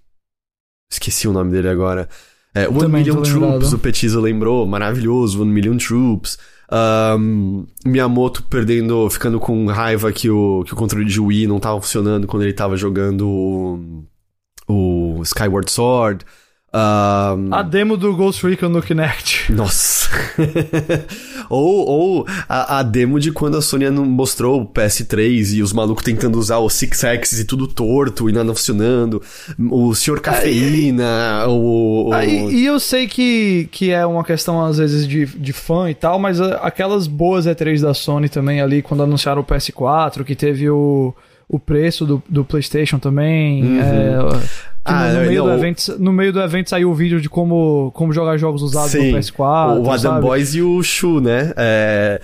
Esqueci o nome dele agora. É, One Também Million Troops, o Petizo lembrou, maravilhoso, One Million Troops. Ahn, Miyamoto perdendo, ficando com raiva que o, que o controle de Wii não tava funcionando quando ele tava jogando o, o Skyward Sword. Ahn, A demo do Ghost Recon no Kinect. nossa. ou ou a, a demo de quando a Sony não mostrou o PS3 e os malucos tentando usar o Six Axis e tudo torto e nada funcionando. O Sr. Cafeína, o. o- Ah, e, e eu sei que, que é uma questão, às vezes, de, de fã e tal, mas ah, aquelas boas E3 da Sony também ali, quando anunciaram o PS4, que teve o, o preço do, do PlayStation também. é, que. Ah, no, no meio não, do evento, no meio do evento saiu o vídeo de como, como jogar jogos usados Sim, no PS4. o Adam sabe? Boys e o Shu, né? É.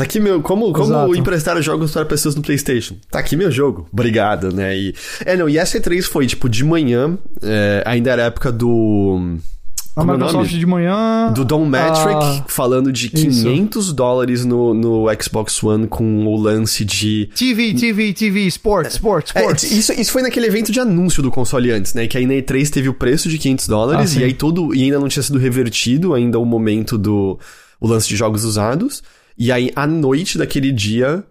Aqui meu, como, como Exato. emprestar jogos para pessoas no PlayStation? Tá aqui meu jogo, obrigado, né? E, é, não, e essa E3 foi tipo de manhã, é, ainda era época do. A é o Microsoft de manhã. Do Don Metric Ah, falando de isso. 500 dólares no, no Xbox One com o lance de. TV, TV, TV, Sports, Sports, É, Sports. isso, isso foi naquele evento de anúncio do console antes, né? Que aí na E3 teve o preço de 500 dólares Ah, e aí todo. E ainda não tinha sido revertido ainda o momento do o lance de jogos usados. E aí, à noite daquele dia.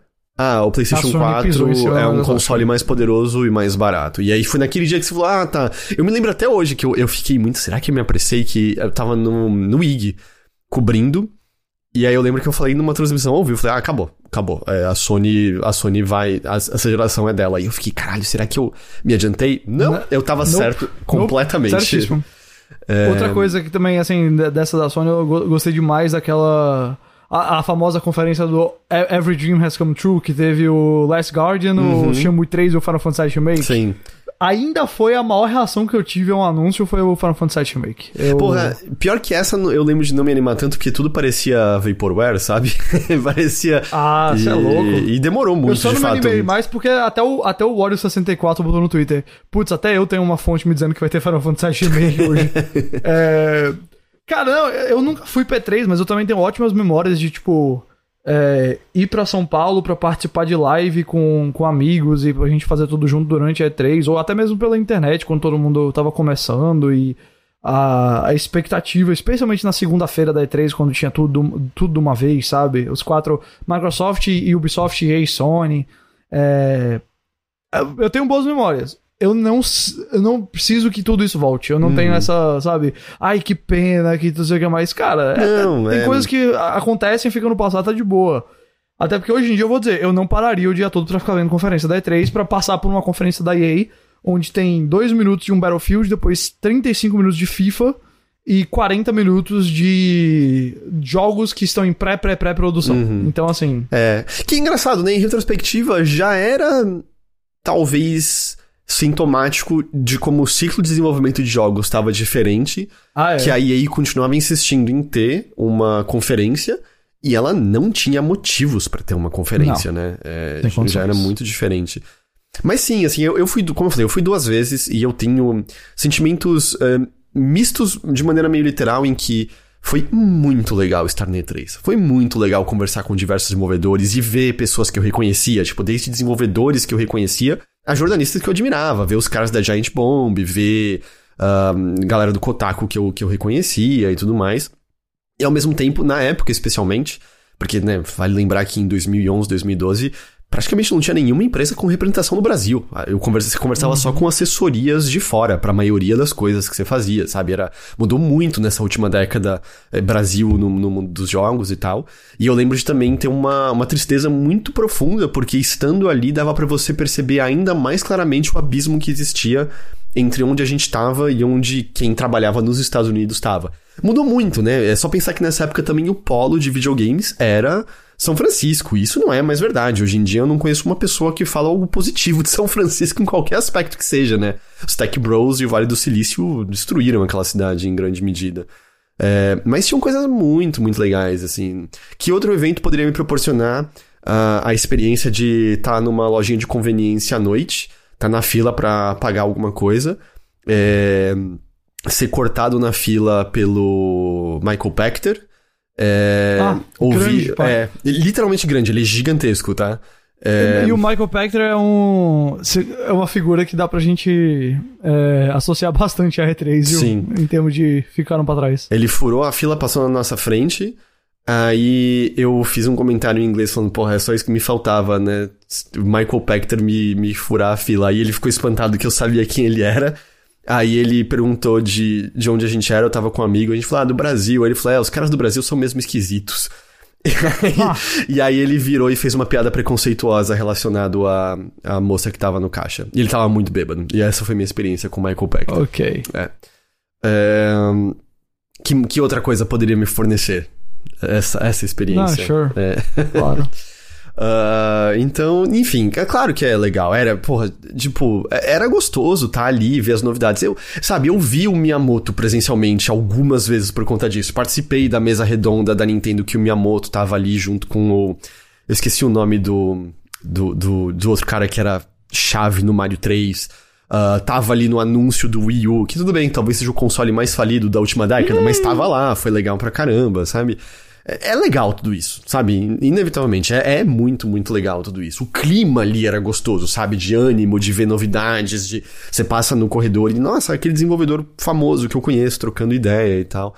Ah, o PlayStation A Sony 4 pisou em cima é um console Sony. mais poderoso e mais barato. E aí foi naquele dia que você falou: Ah, tá. Eu me lembro até hoje que eu, eu fiquei muito. Será que eu me apressei? Que eu tava no, no IG cobrindo. E aí eu lembro que eu falei numa transmissão ao vivo, eu falei, ah, acabou, acabou. É, a Sony, a Sony vai, a- essa geração é dela. E eu fiquei, caralho, será que eu me adiantei? Não, Não, eu tava nope, certo completamente. Certíssimo. É, Outra coisa que também, assim, de- dessa da Sony, eu go- gostei demais daquela. A, a famosa conferência do Every Dream Has Come True, que teve o Last Guardian, o Shenmue 3 e o Final Fantasy Remake. Sim. Ainda foi a maior reação que eu tive a um anúncio, foi o Final Fantasy Remake. Eu... Porra, pior que essa, eu lembro de não me animar tanto, porque tudo parecia Vaporware, sabe? parecia. Ah, você é louco. E demorou muito, Eu só não me fato. animei mais porque até o, até o Wario64 botou no Twitter. Putz, até eu tenho uma fonte me dizendo que vai ter Final Fantasy Remake hoje. É, Cara, não, eu nunca fui P3, mas eu também tenho ótimas memórias de, tipo, é, ir pra São Paulo pra participar de live com, com amigos e a gente fazer tudo junto durante a E3, ou até mesmo pela internet, quando todo mundo tava começando e a, a expectativa, especialmente na segunda-feira da E3, quando tinha tudo, tudo de uma vez, sabe? Os quatro, Microsoft e Ubisoft e Sony. É, eu tenho boas memórias. Eu não, eu não preciso que tudo isso volte. Eu não tenho essa, sabe? Ai, que pena, que não sei o que mais. Cara, é- Não, tem é- coisas que acontecem e ficam no passado, tá de boa. Até porque hoje em dia eu vou dizer, eu não pararia o dia todo pra ficar vendo conferência da E3 pra passar por uma conferência da EA, onde tem 2 minutos de um Battlefield, depois 35 minutos de FIFA e 40 minutos de jogos que estão em pré-pré-pré-produção. Uhum. Então, assim, É. Que engraçado, né? Em retrospectiva, já era talvez sintomático de como o ciclo de desenvolvimento de jogos estava diferente, ah, é. que a EA continuava insistindo em ter uma conferência e ela não tinha motivos pra ter uma conferência, né? É, já era muito diferente. Mas sim, assim, eu, eu fui, como eu falei, eu fui duas vezes e eu tenho sentimentos eh, mistos de maneira meio literal em que foi muito legal estar na E3. Foi muito legal conversar com diversos desenvolvedores e ver pessoas que eu reconhecia, tipo, desde desenvolvedores que eu reconhecia, a jornalistas que eu admirava, ver os caras da Giant Bomb, ver ah, galera do Kotaku que eu, que eu reconhecia e tudo mais. E ao mesmo tempo, na época especialmente, porque, né, vale lembrar que em 2011, 2012, praticamente não tinha nenhuma empresa com representação no Brasil. Eu conversa, você conversava só com assessorias de fora para a maioria das coisas que você fazia, sabe? Era, mudou muito nessa última década eh, Brasil no, no mundo dos jogos e tal. E eu lembro de também ter uma, uma tristeza muito profunda, porque estando ali dava para você perceber ainda mais claramente o abismo que existia entre onde a gente estava e onde quem trabalhava nos Estados Unidos estava. Mudou muito, né? É só pensar que nessa época também o polo de videogames era São Francisco. Isso não é mais verdade. Hoje em dia eu não conheço uma pessoa que fala algo positivo de São Francisco em qualquer aspecto que seja, né? Os Tech Bros e o Vale do Silício destruíram aquela cidade em grande medida. É, mas tinham coisas muito, muito legais, assim. Que outro evento poderia me proporcionar ah, a experiência de estar numa lojinha de conveniência à noite, tá na fila pra pagar alguma coisa, é, ser cortado na fila pelo Michael Pachter, é, Ah, ouvir, grande, é, literalmente grande, ele é gigantesco, tá? É, E o Michael Pachter é um é uma figura que dá pra gente é, associar bastante a R3, viu? Sim. Em termos de ficaram pra trás. Ele furou a fila, passou na nossa frente. Aí eu fiz um comentário em inglês falando, porra, é só isso que me faltava, né? Michael Pachter me, me furar a fila. Aí ele ficou espantado que eu sabia quem ele era. Aí ele perguntou de, de onde a gente era, eu tava com um amigo, a gente falou, ah, do Brasil. Aí ele falou, é, os caras do Brasil são mesmo esquisitos. E aí, Ah. e aí ele virou e fez uma piada preconceituosa relacionado à, à moça que tava no caixa. E ele tava muito bêbado. E essa foi minha experiência com o Michael Pachter. Ok. É, que, que outra coisa poderia me fornecer essa, essa experiência? Ah, sure. É. Claro. Ah, então, enfim, é claro que é legal. Era, porra, tipo, é- era gostoso estar ali, ver as novidades. Eu, sabe, eu vi o Miyamoto presencialmente algumas vezes por conta disso. Participei da mesa redonda da Nintendo que o Miyamoto tava ali junto com o. Eu esqueci o nome do. do, do, do outro cara que era chave no Mario 3. Ah, tava ali no anúncio do Wii U, que tudo bem, talvez seja o console mais falido da última década, mas tava lá, foi legal pra caramba, sabe? É, é legal tudo isso, sabe? Inevitavelmente, é, é muito, muito legal tudo isso. O clima ali era gostoso, sabe? De ânimo, de ver novidades, de você passa no corredor e, nossa, aquele desenvolvedor famoso que eu conheço, trocando ideia e tal.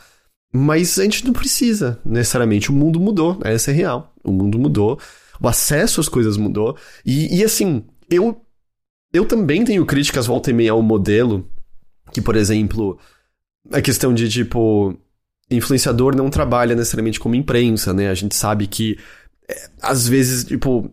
Mas a gente não precisa, necessariamente. O mundo mudou, essa é real. O mundo mudou, o acesso às coisas mudou. E, e assim, eu, eu também tenho críticas volta e meia ao modelo, que, por exemplo, a questão de, tipo, influenciador não trabalha necessariamente como imprensa, né? A gente sabe que, é, às vezes, tipo,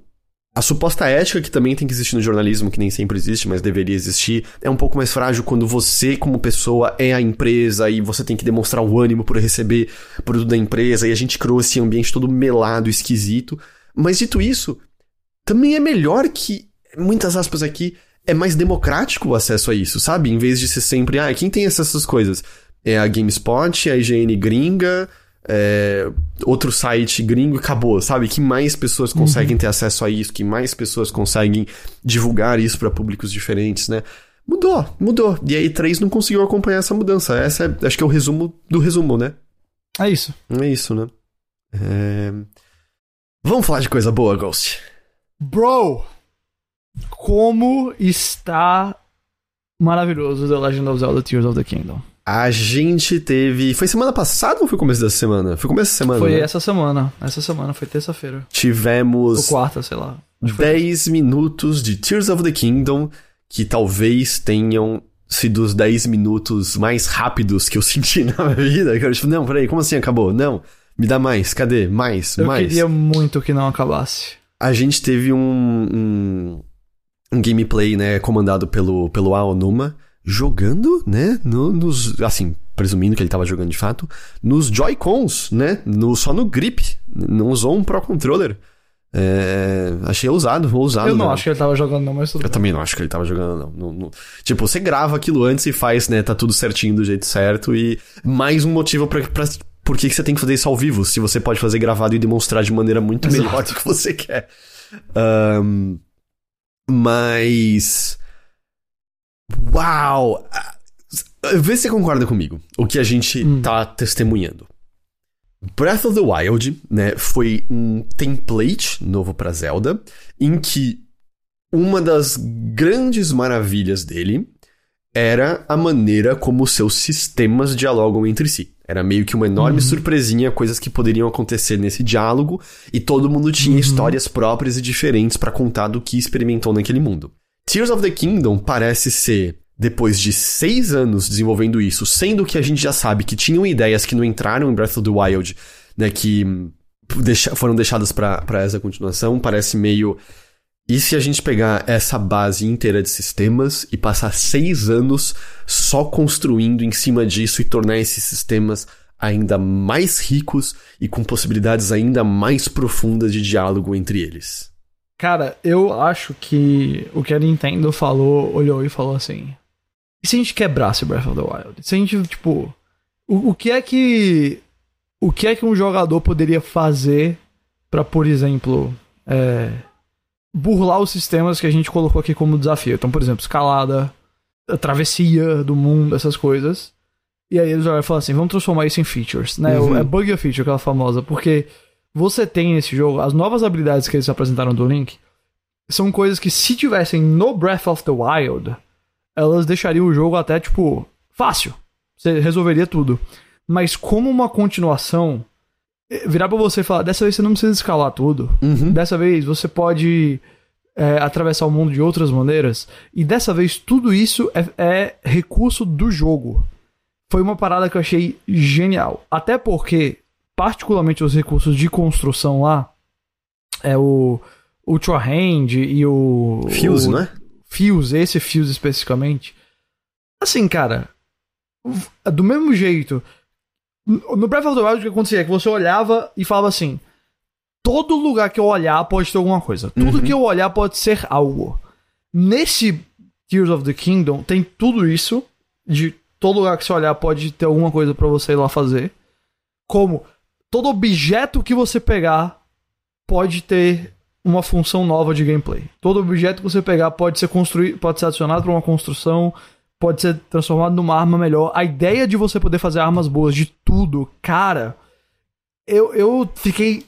a suposta ética que também tem que existir no jornalismo, que nem sempre existe, mas deveria existir, é um pouco mais frágil quando você, como pessoa, é a empresa e você tem que demonstrar o ânimo por receber produto da empresa e a gente criou esse ambiente todo melado, esquisito. Mas dito isso, também é melhor que, muitas aspas aqui, é mais democrático o acesso a isso, sabe? Em vez de ser sempre, ah, quem tem essas coisas? É a GameSpot, a IGN gringa, é, outro site gringo e acabou, sabe? Que mais pessoas conseguem ter acesso a isso, que mais pessoas conseguem divulgar isso para públicos diferentes, né? Mudou, mudou. E a E3 não conseguiu acompanhar essa mudança. Essa é, acho que é o resumo do resumo, né? É isso. É isso, né? É... Vamos falar de coisa boa, Ghost. Bro! Como está maravilhoso The Legend of Zelda Tears of the Kingdom. A gente teve. Foi semana passada ou foi começo dessa semana? Foi começo da semana. Foi né? essa semana. Essa semana, foi terça-feira. Ou Tivemos quarta, sei lá. Acho que foi 10 minutos de Tears of the Kingdom que talvez tenham sido os 10 minutos mais rápidos que eu senti na minha vida. Que eu, tipo, não, peraí, como assim acabou? Não, me dá mais, cadê? Mais, Eu mais. queria muito que não acabasse. A gente teve um, um, um gameplay, né, comandado pelo, pelo Aonuma, jogando, né, no- nos, assim, presumindo que ele tava jogando de fato, nos Joy-Cons, né, no, só no grip, não usou um Pro Controller. É, achei ousado, ousado. eu não né? acho que ele tava jogando, não, mas tudo Eu bem. também não acho que ele tava jogando, não. Não- não. Tipo, você grava aquilo antes e faz, né? Tá tudo certinho do jeito certo. E mais um motivo pra. pra por que, que você tem que fazer isso ao vivo? Se você pode fazer gravado e demonstrar de maneira muito Exato. melhor do que você quer. Ahn, mas. Uau! Ah, Vê se você concorda comigo. O que a gente Hum. tá testemunhando. Breath of the Wild, né, foi um template novo pra Zelda, em que uma das grandes maravilhas dele era a maneira como seus sistemas dialogam entre si. Era meio que uma enorme surpresinha, coisas que poderiam acontecer nesse diálogo, e todo mundo tinha histórias próprias e diferentes pra contar do que experimentou naquele mundo. Tears of the Kingdom parece ser, depois de seis anos desenvolvendo isso, sendo que a gente já sabe que tinham ideias que não entraram em Breath of the Wild, né, que hum, deixa- foram deixadas pra essa continuação, parece meio. E se a gente pegar essa base inteira de sistemas e passar seis anos só construindo em cima disso e tornar esses sistemas ainda mais ricos e com possibilidades ainda mais profundas de diálogo entre eles? Cara, eu acho que o que a Nintendo falou, olhou e falou assim: e se a gente quebrasse Breath of the Wild? Se a gente, tipo. O, o que é que. O que é que um jogador poderia fazer pra, por exemplo. é, burlar os sistemas que a gente colocou aqui como desafio? Então, por exemplo, escalada, a travessia do mundo, essas coisas. E aí eles olham e falam assim: vamos transformar isso em features, né? Uhum. É bug feature, aquela famosa, porque você tem nesse jogo as novas habilidades que eles apresentaram do Link são coisas que se tivessem no Breath of the Wild, elas deixariam o jogo até, tipo, fácil. Você resolveria tudo. Mas como uma continuação, eh, virar pra você e falar, dessa vez você não precisa escalar tudo. Uhum. Dessa vez você pode é, atravessar o mundo de outras maneiras. E dessa vez tudo isso é, é recurso do jogo. Foi uma parada que eu achei genial. Até porque, particularmente os recursos de construção lá, é o Ultra Hand e o. Fuse, o, né? Fuse, esse Fuse especificamente. Assim, cara, do mesmo jeito. No Breath of the Wild o que acontecia é que você olhava e falava assim: todo lugar que eu olhar pode ter alguma coisa. Tudo Uhum. que eu olhar pode ser algo. Nesse Tears of the Kingdom tem tudo isso. De todo lugar que você olhar pode ter alguma coisa pra você ir lá fazer. Como todo objeto que você pegar pode ter uma função nova de gameplay. Todo objeto que você pegar pode ser construído, pode ser adicionado para uma construção, pode ser transformado numa arma melhor. A ideia de você poder fazer armas boas de tudo, cara, eu, eu fiquei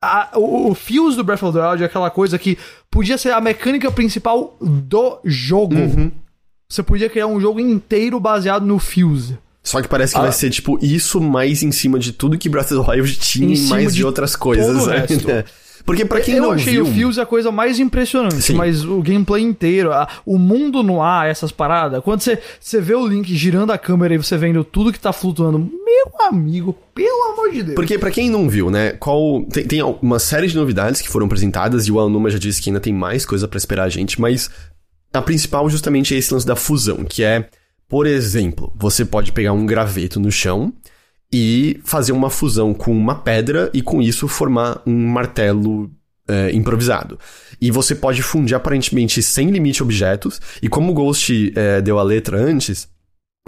a- o, o Fuse do Breath of the Wild é aquela coisa que podia ser a mecânica principal do jogo. Uhum. Você podia criar um jogo inteiro baseado no Fuse. Só que parece que Ah. vai ser, tipo, isso mais em cima de tudo que Breath of the Wild tinha e mais de, de outras coisas. né? Porque pra quem eu não achei viu... o Fuse a coisa mais impressionante, Sim. mas o gameplay inteiro, a- o mundo no ar, essas paradas, quando você, você vê o Link girando a câmera e você vendo tudo que tá flutuando, meu amigo, pelo amor de Deus. Porque pra quem não viu, né, qual tem, tem uma série de novidades que foram apresentadas e o Alnuma já disse que ainda tem mais coisa pra esperar a gente, mas a principal justamente é esse lance da fusão, que é, por exemplo, você pode pegar um graveto no chão e fazer uma fusão com uma pedra e com isso formar um martelo é, improvisado. E você pode fundir aparentemente sem limite objetos, e como o Ghost é, deu a letra antes,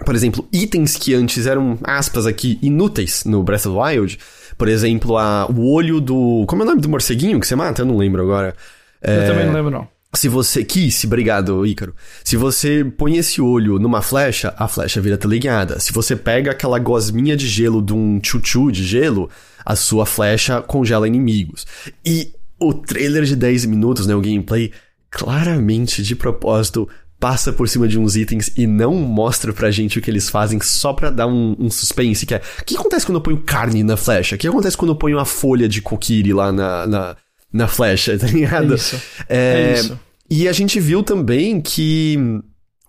por exemplo, itens que antes eram, aspas aqui, inúteis no Breath of the Wild, por exemplo, a, o olho do. Como é o nome do morceguinho que você mata? Eu não lembro agora. Eu também não lembro, não. Se você. Kiss, obrigado, Ícaro. Se você põe esse olho numa flecha, a flecha vira teleguiada. Se você pega aquela gosminha de gelo de um chuchu de gelo, a sua flecha congela inimigos. E o trailer de 10 minutos, né, o gameplay, claramente, de propósito, passa por cima de uns itens e não mostra pra gente o que eles fazem só pra dar um, um suspense, que é... O que acontece quando eu ponho carne na flecha? O que acontece quando eu ponho uma folha de kokiri lá na, na, na flecha, tá ligado? É isso. É, É isso. E a gente viu também que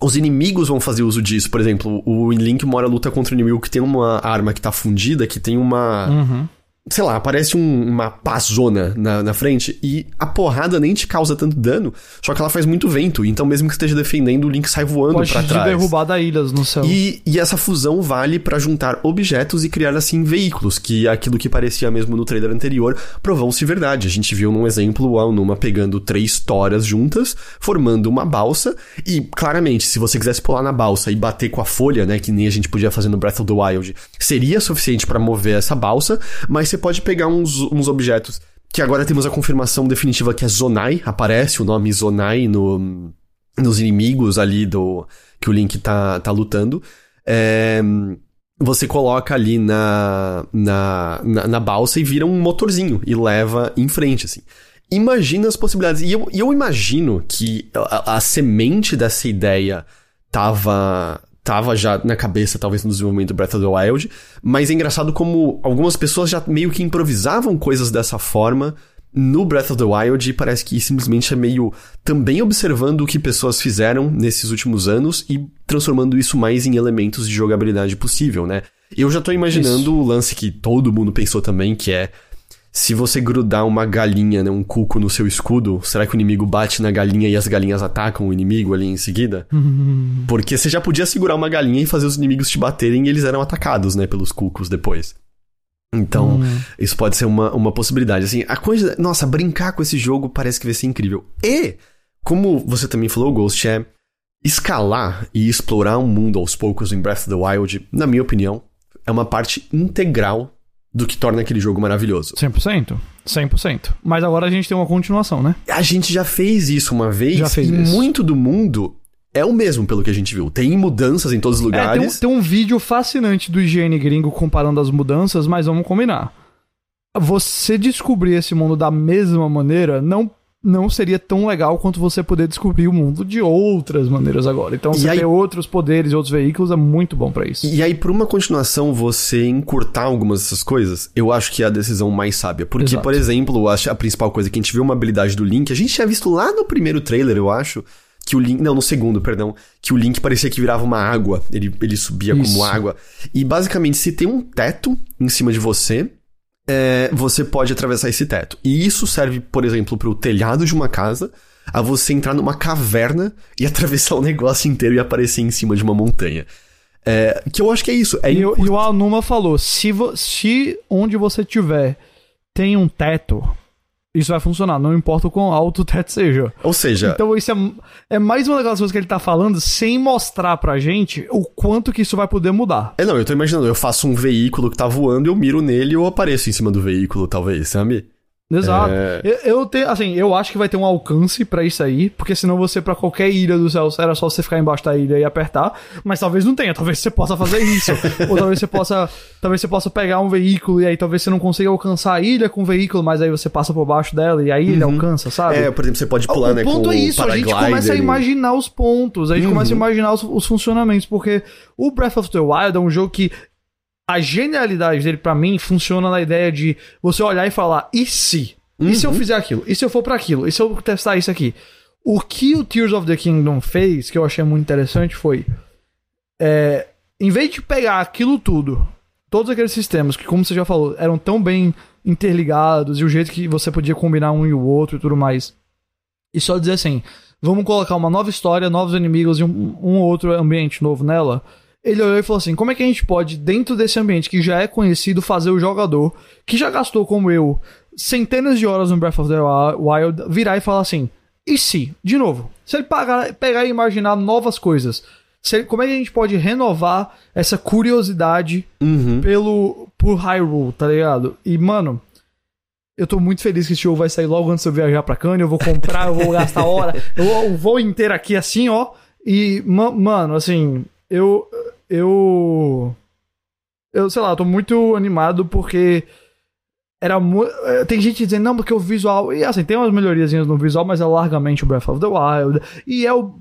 os inimigos vão fazer uso disso. Por exemplo, o Link mora luta contra um inimigo que tem uma arma que tá fundida, que tem uma. Uhum. Sei lá, parece um- uma pazona na, na frente e a porrada nem te causa tanto dano, só que ela faz muito vento, então mesmo que esteja defendendo, o Link sai voando Pode pra te trás. derrubar da ilhas no céu. E, e essa fusão vale pra juntar objetos e criar assim veículos, que aquilo que parecia mesmo no trailer anterior provou-se verdade. A gente viu num exemplo o Aonuma pegando três toras juntas, formando uma balsa, e claramente, se você quisesse pular na balsa e bater com a folha, né, que nem a gente podia fazer no Breath of the Wild, seria suficiente pra mover essa balsa, mas você pode pegar uns, uns objetos que agora temos a confirmação definitiva que é Zonai, aparece o nome Zonai no, nos inimigos ali do que o Link tá, tá lutando. É, você coloca ali na, na, na, na balsa e vira um motorzinho e leva em frente, assim. Imagina as possibilidades. E eu, eu imagino que a, a semente dessa ideia tava, tava já na cabeça, talvez, no desenvolvimento do Breath of the Wild. Mas é engraçado como algumas pessoas já meio que improvisavam coisas dessa forma no Breath of the Wild e parece que simplesmente é meio também observando o que pessoas fizeram nesses últimos anos e transformando isso mais em elementos de jogabilidade possível, né? Eu já tô imaginando Isso. o lance que todo mundo pensou também, que é se você grudar uma galinha, né, um cuco no seu escudo, será que o inimigo bate na galinha e as galinhas atacam o inimigo ali em seguida? Porque você já podia segurar uma galinha e fazer os inimigos te baterem e eles eram atacados, né, pelos cucos depois. Então, Hum. isso pode ser uma, uma possibilidade. Assim, a coisa. Nossa, brincar com esse jogo parece que vai ser incrível. E, como você também falou, Ghost, é escalar e explorar um mundo aos poucos em Breath of the Wild, na minha opinião, é uma parte integral do que torna aquele jogo maravilhoso. 100%. 100%. Mas agora a gente tem uma continuação, né? A gente já fez isso uma vez Já fez e isso. muito do mundo é o mesmo, pelo que a gente viu. Tem mudanças em todos os É, tem, um, lugares. tem um vídeo fascinante do IGN gringo comparando as mudanças, mas vamos combinar. Você descobrir esse mundo da mesma maneira não, não seria tão legal quanto você poder descobrir o mundo de outras maneiras agora. Então, E você aí- ter outros poderes e outros veículos é muito bom pra isso. E aí, por uma continuação, você encurtar algumas dessas coisas, eu acho que é a decisão mais sábia. Porque, Exato. por exemplo, acho a principal coisa que a gente viu uma habilidade do Link, a gente tinha visto lá no primeiro trailer, eu acho, que o Link. Não, no segundo, perdão. Que o Link parecia que virava uma água. Ele, ele subia Isso. como água. E basicamente, se tem um teto em cima de você. É, você pode atravessar esse teto. E isso serve, por exemplo, para o telhado de uma casa, a você entrar numa caverna e atravessar o negócio inteiro e aparecer em cima de uma montanha. É, que eu acho que é isso. É E, e o Anuma falou: se, se onde você tiver tem um teto, isso vai funcionar, não importa o quão alto o teto seja. Ou seja, Então isso é, é mais uma daquelas coisas que ele tá falando sem mostrar pra gente o quanto que isso vai poder mudar. é não, eu tô imaginando, eu faço um veículo que tá voando, eu miro nele e eu apareço em cima do veículo, talvez, sabe? Exato. É. Eu, eu tenho, assim, eu acho que vai ter um alcance pra isso aí, porque senão você pra qualquer ilha do céu era só você ficar embaixo da ilha e apertar, mas talvez não tenha, talvez você possa fazer isso. Ou talvez você possa, talvez você possa pegar um veículo e aí talvez você não consiga alcançar a ilha com o veículo, mas aí você passa por baixo dela e a ilha alcança, sabe? É, por exemplo, você pode pular, o né, ponto com é isso, o a gente começa a imaginar os pontos, a gente Uhum. começa a imaginar os, os funcionamentos, porque o Breath of the Wild é um jogo que a genialidade dele, pra mim, funciona na ideia de você olhar e falar, e se? E se eu Uhum. fizer aquilo? E se eu for pra aquilo? E se eu testar isso aqui? O que o Tears of the Kingdom fez, que eu achei muito interessante, foi. é, em vez de pegar aquilo tudo, todos aqueles sistemas que, como você já falou, eram tão bem interligados e o jeito que você podia combinar um e o outro e tudo mais, e só dizer assim: vamos colocar uma nova história, novos inimigos e um, um outro ambiente novo nela. Ele olhou e falou assim: como é que a gente pode, dentro desse ambiente que já é conhecido, fazer o jogador, que já gastou como eu centenas de horas no Breath of the Wild, virar e falar assim: e se? De novo, se ele pagar, pegar e imaginar novas coisas, se ele- como é que a gente pode renovar essa curiosidade Uhum. pelo por Hyrule, tá ligado? E mano, eu tô muito feliz que esse jogo vai sair logo antes de eu viajar pra Cannes, eu vou comprar, eu vou gastar hora, eu vou- eu vou inteiro aqui assim, ó. E ma- mano, assim, eu eu eu sei lá, eu tô muito animado porque era mu- eh, tem gente dizendo não porque o visual e assim tem umas melhoriazinhas no visual mas é largamente o Breath of the Wild e é o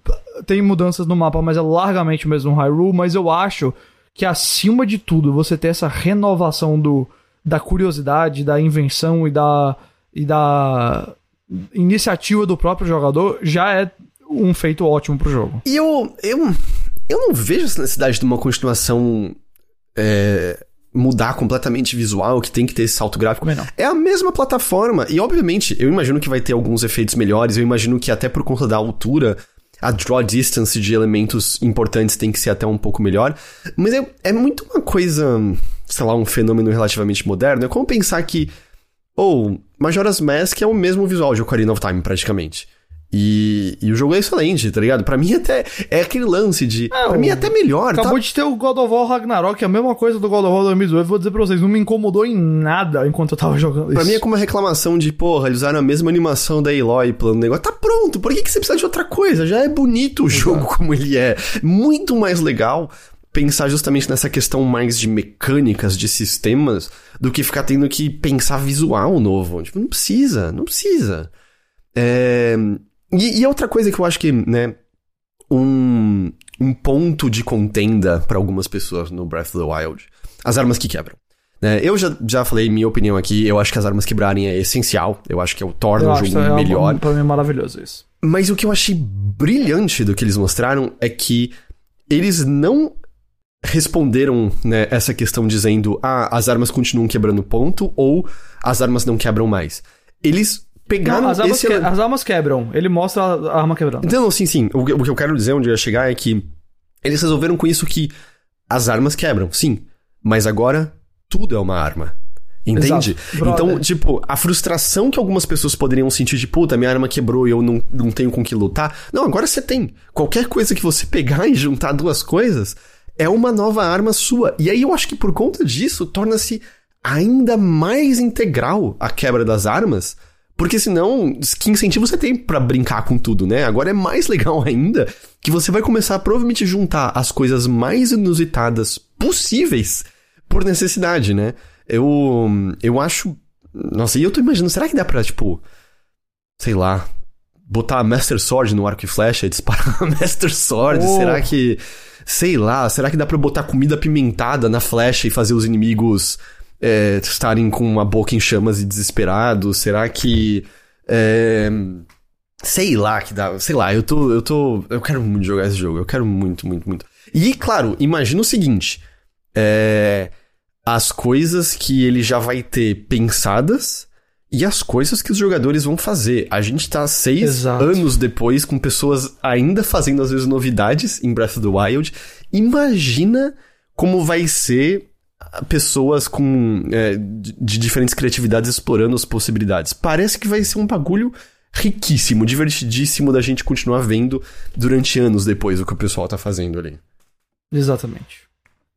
tem mudanças no mapa mas é largamente mesmo o Hyrule mas eu acho que acima de tudo você ter essa renovação do da curiosidade da invenção e da e da iniciativa do próprio jogador já é um feito ótimo pro jogo. E eu, eu, eu não vejo essa necessidade de uma continuação é, mudar completamente visual, que tem que ter esse salto gráfico. Não. É a mesma plataforma. E, obviamente, eu imagino que vai ter alguns efeitos melhores. Eu imagino que até por conta da altura, a draw distance de elementos importantes tem que ser até um pouco melhor. Mas é, é muito uma coisa, sei lá, um fenômeno relativamente moderno. É como pensar que, ou, Majora's Mask é o mesmo visual de Ocarina of Time, praticamente. E, e o jogo é excelente, tá ligado? Pra mim até é aquele lance de. É, pra mim é até melhor, Acabou tá? de ter o God of War Ragnarok, é a mesma coisa do God of War 2018. Vou dizer pra vocês, não me incomodou em nada enquanto eu tava jogando isso. Pra mim é como uma reclamação de, porra, eles usaram a mesma animação da Eloy pelo negócio. Tá pronto, por que, que você precisa de outra coisa? Já é bonito o jogo como ele é. Muito mais legal pensar justamente nessa questão mais de mecânicas, de sistemas, do que ficar tendo que pensar visual novo. Tipo, não precisa, não precisa. É... E, e outra coisa que eu acho que, né, um, um ponto de contenda pra algumas pessoas no Breath of the Wild, as armas que quebram. né? eu já, já falei minha opinião aqui, eu acho que as armas quebrarem é essencial, eu acho que é o torna eu o jogo é melhor. Um, pra mim é maravilhoso isso. Mas o que eu achei brilhante do que eles mostraram é que eles não responderam né, essa questão dizendo ah, as armas continuam quebrando ponto ou as armas não quebram mais. Eles pegaram Não, as, armas esse que- as armas quebram. Ele mostra a arma quebrando. Então, sim, sim. O, que- o que eu quero dizer onde eu ia chegar é que eles resolveram com isso que as armas quebram, sim. Mas agora tudo é uma arma. Entende? Então, tipo, a frustração que algumas pessoas poderiam sentir de puta, minha arma quebrou e eu não, não tenho com que lutar. Não, agora você tem. Qualquer coisa que você pegar e juntar duas coisas é uma nova arma sua. E aí eu acho que por conta disso torna-se ainda mais integral a quebra das armas. Porque senão, que incentivo você tem pra brincar com tudo, né? Agora é mais legal ainda que você vai começar a provavelmente juntar as coisas mais inusitadas possíveis por necessidade, né? Eu, eu acho. Nossa, e eu tô imaginando, será que dá pra, tipo. sei lá, botar a Master Sword no arco e flecha e disparar a Master Sword? Oh. Será que. Sei lá, será que dá pra botar comida apimentada na flecha e fazer os inimigos é, estarem com a boca em chamas e desesperados? Será que. É, sei lá que dá. Sei lá, eu tô. Eu tô. Eu quero muito jogar esse jogo. Eu quero muito, muito, muito. E, claro, imagina o seguinte. É, as coisas que ele já vai ter pensadas e as coisas que os jogadores vão fazer. A gente tá seis Exato. anos depois com pessoas ainda fazendo às vezes novidades em Breath of the Wild. Imagina como vai ser pessoas com é, de diferentes criatividades explorando as possibilidades. Parece que vai ser um bagulho riquíssimo, divertidíssimo da gente continuar vendo durante anos depois o que o pessoal tá fazendo ali. Exatamente.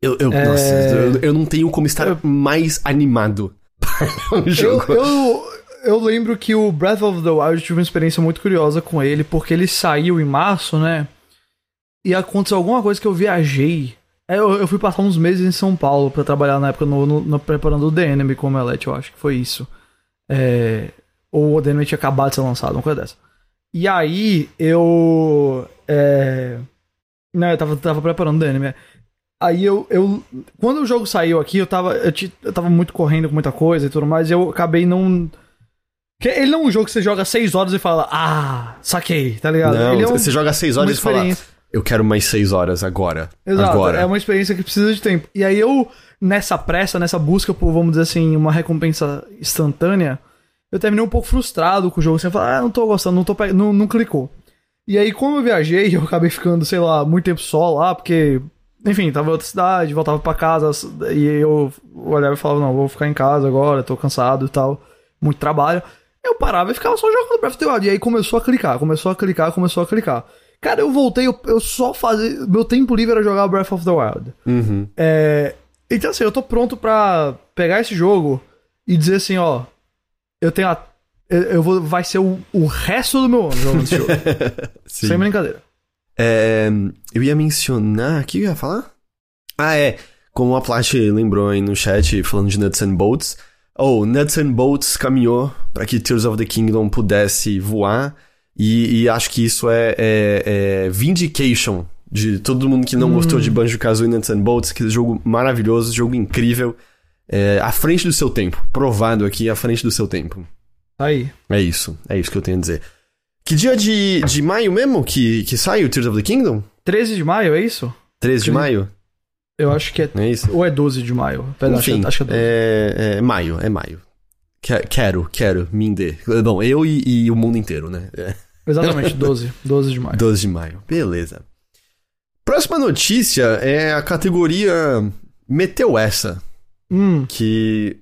Eu, eu, É. Nossa, eu, eu não tenho como estar Eu- mais animado para Eu, jogo. eu, eu lembro que o Breath of the Wild tive uma experiência muito curiosa com ele, porque ele saiu em março, né? E aconteceu alguma coisa que eu viajei. É, Eu, eu fui passar uns meses em São Paulo pra trabalhar na época no, no- no- preparando o Enemy com o Omelete, eu acho que foi isso. É, ou o Enemy tinha acabado de ser lançado, uma coisa dessa. E aí eu. É, não, eu tava, tava preparando o Enemy. é. Aí eu, eu. Quando o jogo saiu aqui, eu tava. Eu, eu tava muito correndo com muita coisa e tudo mais, e eu acabei não. Que ele não é um jogo que você joga 6 horas e fala, ah, saquei, tá ligado? Não, é um, você joga seis uma horas e fala. Eu quero mais seis horas agora. Exato, agora. é uma experiência que precisa de tempo. E aí eu, nessa pressa, nessa busca por, vamos dizer assim, uma recompensa instantânea, eu terminei um pouco frustrado com o jogo. Assim, eu falei, ah, não tô gostando, não, tô pe... não, não clicou. E aí, como eu viajei, eu acabei ficando, sei lá, muito tempo só lá, porque, enfim, tava em outra cidade, voltava pra casa, e eu olhava e falava, não, vou ficar em casa agora, tô cansado e tal, muito trabalho. Eu parava e ficava só jogando Breath of the Wild. E aí começou a clicar, começou a clicar, começou a clicar. Cara, eu voltei, eu, eu só fazia. Meu tempo livre era jogar Breath of the Wild. Uhum. É, então, assim, eu tô pronto pra pegar esse jogo e dizer assim, ó. Eu tenho a. Eu, eu vou. Vai ser o, o resto do meu ano jogando esse jogo. Sem brincadeira. É, eu ia mencionar. O que eu ia falar? Ah, é. Como a Plat lembrou aí no chat, falando de Nuts and Bolts. Oh, Nuts and Bolts caminhou para que Tears of the Kingdom pudesse voar. E, e acho que isso é, é, é vindication de todo mundo que não gostou de Banjo-Kazooie e Nuts and Bolts. Que jogo maravilhoso, jogo incrível. É, à frente do seu tempo. Provado aqui, à frente do seu tempo. Tá aí. É isso. É isso que eu tenho a dizer. Que dia de, de maio mesmo que, que sai o Tears of the Kingdom? 13 de maio, é isso? 13 de maio? Eu acho que é. É isso? Ou é 12 de maio? Acho Enfim, que- acho que é 12. é, é maio, é maio. Que- Quero, quero, me dê. Bom, eu e, e o mundo inteiro, né? É, Exatamente, 12. 12 de maio. 12 de maio. Beleza. Próxima notícia é a categoria Meteu essa, Hum, que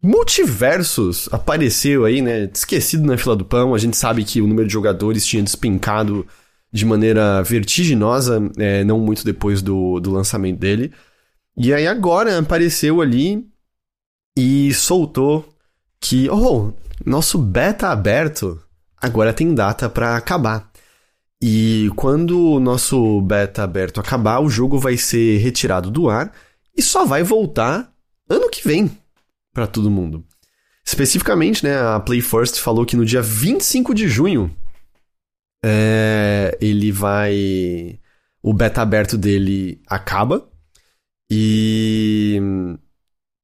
Multiversos apareceu aí, né? Esquecido na fila do pão. A gente sabe que o número de jogadores tinha despencado de maneira vertiginosa, é, não muito depois do, do lançamento dele. E aí agora apareceu ali e soltou que, oh, nosso beta aberto agora tem data pra acabar. E quando o nosso beta aberto acabar, o jogo vai ser retirado do ar e só vai voltar ano que vem para todo mundo. Especificamente, né, a Play First falou que no dia 25 de junho é, ele vai. O beta aberto dele acaba. E.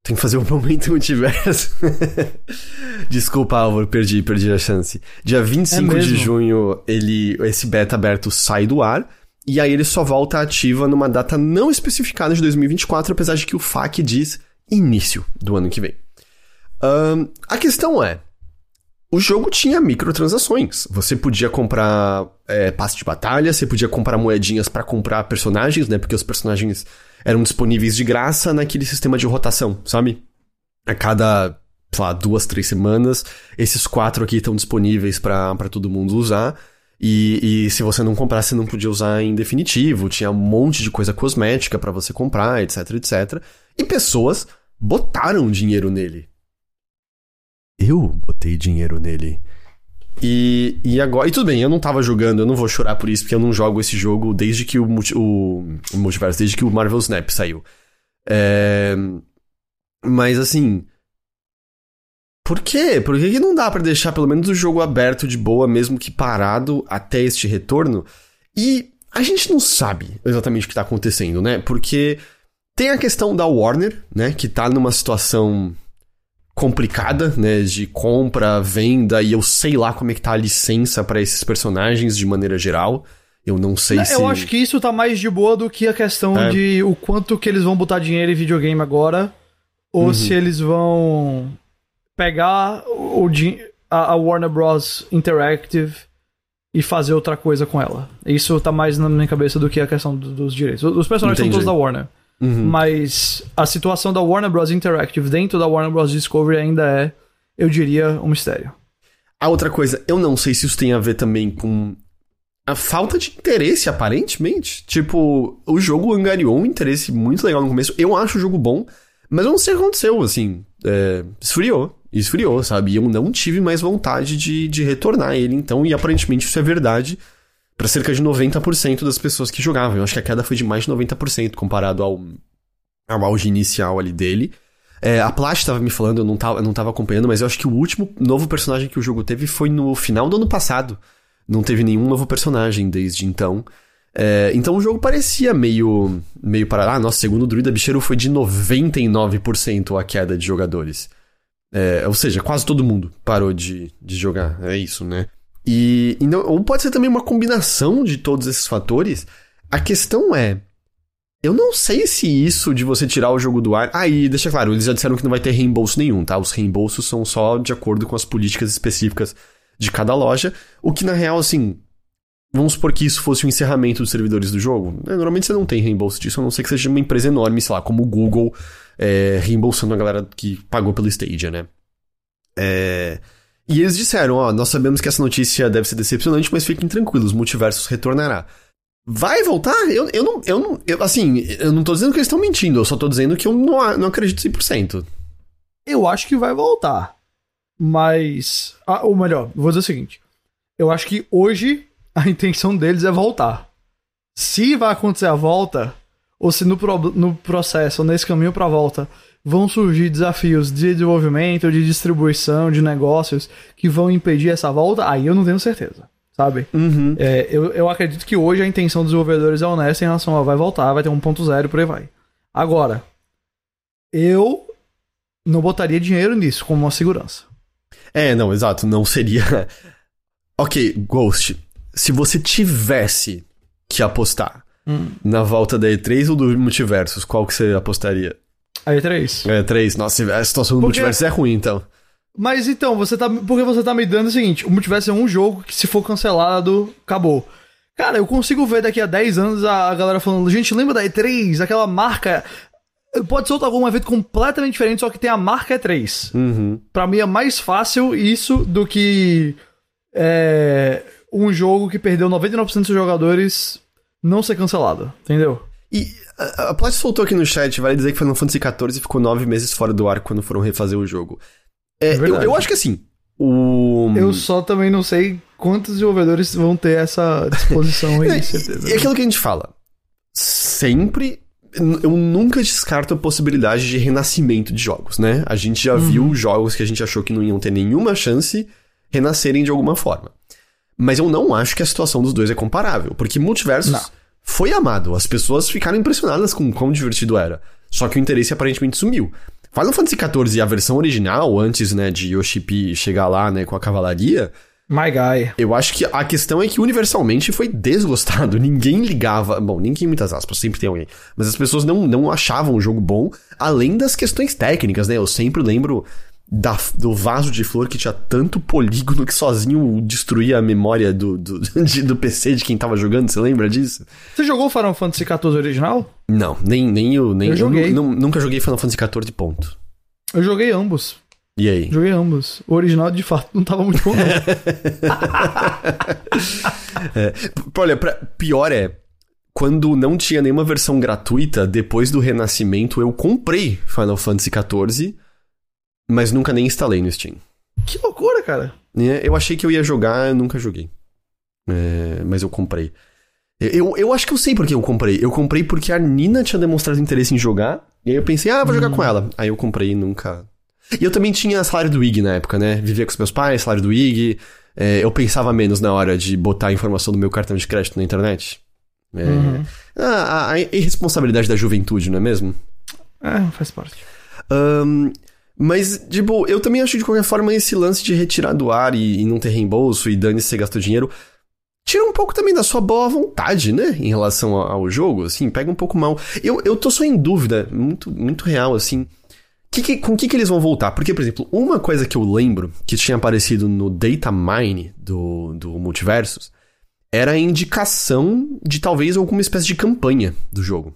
Tem que fazer um momento multiverso. Desculpa, Álvaro, perdi, perdi a chance. Dia 25 É de junho, ele, esse beta aberto sai do ar. E aí ele só volta ativa numa data não especificada de 2024, apesar de que o FAQ diz início do ano que vem. Ahn, a questão é: o jogo tinha microtransações. Você podia comprar é, passe de batalha, você podia comprar moedinhas pra comprar personagens, né? Porque os personagens eram disponíveis de graça naquele sistema de rotação, sabe? A cada, sei lá, duas, três semanas, esses quatro aqui estão disponíveis pra todo mundo usar. E, e se você não comprasse, você não podia usar em definitivo. Tinha um monte de coisa cosmética pra você comprar, etc, etc. E pessoas botaram dinheiro nele. Eu botei dinheiro nele. E, e agora. E tudo bem, eu não tava jogando, eu não vou chorar por isso, porque eu não jogo esse jogo desde que o, o, o multiverso, desde que o Marvel Snap saiu. É, mas assim. Por quê? Por que, que não dá pra deixar pelo menos o jogo aberto de boa, mesmo que parado até este retorno? E a gente não sabe exatamente o que tá acontecendo, né? Porque tem a questão da Warner, né? Que tá numa situação complicada, né? De compra, venda, e eu sei lá como é que tá a licença para esses personagens de maneira geral. Eu não sei eu se. Eu acho que isso tá mais de boa do que a questão é. de o quanto que eles vão botar dinheiro em videogame agora, ou uhum. se eles vão pegar o, a Warner Bros. Interactive e fazer outra coisa com ela. Isso tá mais na minha cabeça do que a questão dos direitos. Os personagens Entendi. são todos da Warner. Uhum. Mas a situação da Warner Bros. Interactive dentro da Warner Bros. Discovery ainda é, eu diria, um mistério. A outra coisa, eu não sei se isso tem a ver também com a falta de interesse, aparentemente. Tipo, o jogo angariou um interesse muito legal no começo. Eu acho o jogo bom, mas eu não sei o que aconteceu, assim. É, esfriou. Esfriou, sabe? E eu não tive mais vontade de, de retornar ele, então, e aparentemente isso é verdade para cerca de 90% das pessoas que jogavam. Eu acho que a queda foi de mais de 90% comparado ao, ao auge inicial ali dele. É, a Plast estava me falando, eu não, tava, eu não tava acompanhando, mas eu acho que o último novo personagem que o jogo teve foi no final do ano passado. Não teve nenhum novo personagem desde então. É, então o jogo parecia meio, meio para. Ah, nossa, segundo o Druida Bicheiro foi de 99% a queda de jogadores. É, ou seja, quase todo mundo parou de, de jogar. É isso, né? E, e não, ou pode ser também uma combinação de todos esses fatores. A questão é. Eu não sei se isso de você tirar o jogo do ar. Ah, e deixa claro, eles já disseram que não vai ter reembolso nenhum, tá? Os reembolsos são só de acordo com as políticas específicas de cada loja. O que na real, assim. Vamos supor que isso fosse o encerramento dos servidores do jogo. Né, normalmente você não tem reembolso disso, a não ser que seja uma empresa enorme, sei lá, como o Google, é, reembolsando a galera que pagou pelo Stadia, né? É. E eles disseram, ó, nós sabemos que essa notícia deve ser decepcionante, mas fiquem tranquilos, multiversos retornará. Vai voltar? Eu, eu não. Eu não eu, assim, eu não tô dizendo que eles estão mentindo, eu só tô dizendo que eu não, não acredito 100%. Eu acho que vai voltar. Mas. Ah, ou melhor, vou dizer o seguinte. Eu acho que hoje a intenção deles é voltar. Se vai acontecer a volta, ou se no, pro, no processo, nesse caminho pra volta, vão surgir desafios de desenvolvimento, de distribuição, de negócios que vão impedir essa volta, aí eu não tenho certeza, sabe? Uhum. É, eu, eu acredito que hoje a intenção dos desenvolvedores é honesta em relação a vai voltar, vai ter 1.0 e por aí vai. Agora, eu não botaria dinheiro nisso como uma segurança. É, não, exato, não seria. ok, Ghost, se você tivesse que apostar hum. na volta da E3 ou do Multiversos, qual que você apostaria? A E3. A E3, nossa, a situação do Porque... multiverso é ruim, então. Mas então, você tá. Porque você tá me dando o seguinte: o multiverso é um jogo que, se for cancelado, acabou. Cara, eu consigo ver daqui a 10 anos a galera falando, gente, lembra da E3? Aquela marca. Pode ser algum evento completamente diferente, só que tem a marca E3. Uhum. Pra mim é mais fácil isso do que. É, um jogo que perdeu 99% dos jogadores não ser cancelado, entendeu? E a, a Plat soltou aqui no chat, vale dizer que Final Fantasy XIV ficou nove meses fora do ar quando foram refazer o jogo. É, é eu, eu, acho que assim. O... Eu só também não sei quantos desenvolvedores vão ter essa disposição aí, certeza. É aquilo que a gente fala. Sempre. Eu nunca descarto a possibilidade de renascimento de jogos, né? A gente já uhum. viu jogos que a gente achou que não iam ter nenhuma chance renascerem de alguma forma. Mas eu não acho que a situação dos dois é comparável, porque multiversos. Não foi amado. As pessoas ficaram impressionadas com quão divertido era. Só que o interesse aparentemente sumiu. Final Fantasy XIV, a versão original, antes, né, de Yoshi chegar lá, né, com a cavalaria... My guy. Eu acho que a questão é que universalmente foi desgostado. Ninguém ligava. Bom, ninguém, muitas aspas, sempre tem alguém. Mas as pessoas não, não achavam o jogo bom, além das questões técnicas, né? Eu sempre lembro da, do vaso de flor que tinha tanto polígono que sozinho destruía a memória do, do, de, do PC de quem tava jogando, você lembra disso? Você jogou Final Fantasy XIV original? Não, nem, nem eu. Nem, eu joguei. Eu, nunca joguei Final Fantasy XIV, ponto. Eu joguei ambos. E aí? Joguei ambos. O original, de fato, não tava muito bom, não. é, olha, pra, pior é, quando não tinha nenhuma versão gratuita, depois do renascimento, eu comprei Final Fantasy XIV mas nunca nem instalei no Steam. Que loucura, cara. É, eu achei que eu ia jogar, eu nunca joguei. É, mas eu comprei. Eu, eu acho que eu sei por que eu comprei. Eu comprei porque a Nina tinha demonstrado interesse em jogar. E aí eu pensei, ah, vou jogar hum. com ela. Aí eu comprei e nunca. E eu também tinha salário do IG na época, né? Vivia com os meus pais, salário do IG. É, eu pensava menos na hora de botar a informação do meu cartão de crédito na internet. É, Uhum. a, a irresponsabilidade da juventude, não é mesmo? É, faz parte. Ahn, mas, tipo, eu também acho de qualquer forma esse lance de retirar do ar e, e não ter reembolso e dane-se você gastou dinheiro. Tira um pouco também da sua boa vontade, né? Em relação ao, ao jogo, assim, pega um pouco mal. Eu, eu tô só em dúvida, muito, muito real, assim. Que que- com o que, que eles vão voltar? Porque, por exemplo, uma coisa que eu lembro que tinha aparecido no Data Mine do, do Multiversus era a indicação de talvez alguma espécie de campanha do jogo.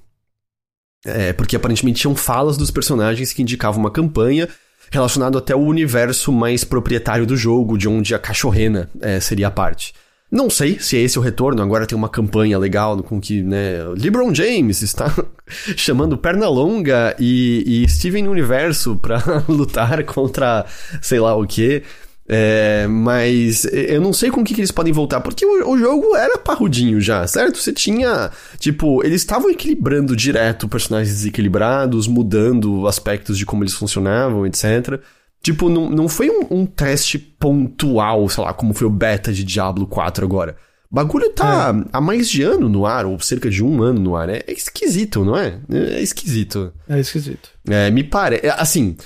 É, porque aparentemente tinham falas dos personagens que indicavam uma campanha relacionado até o universo mais proprietário do jogo, de onde a cachorrena é, seria a parte. Não sei se é esse o retorno, agora tem uma campanha legal com que, né, LeBron James está chamando Pernalonga e, e Steven Universo pra lutar contra sei lá o que. É, mas eu não sei com o que, que eles podem voltar, porque o, o jogo era parrudinho já, certo? Você tinha, tipo, eles estavam equilibrando direto personagens desequilibrados, mudando aspectos de como eles funcionavam, etc. Tipo, não, não foi um, um teste pontual, sei lá, como foi o beta de Diablo 4 agora. O bagulho tá há mais de ano no ar, ou cerca de um ano no ar. É, é esquisito, não é? É esquisito. É esquisito. É, me parece. Assim,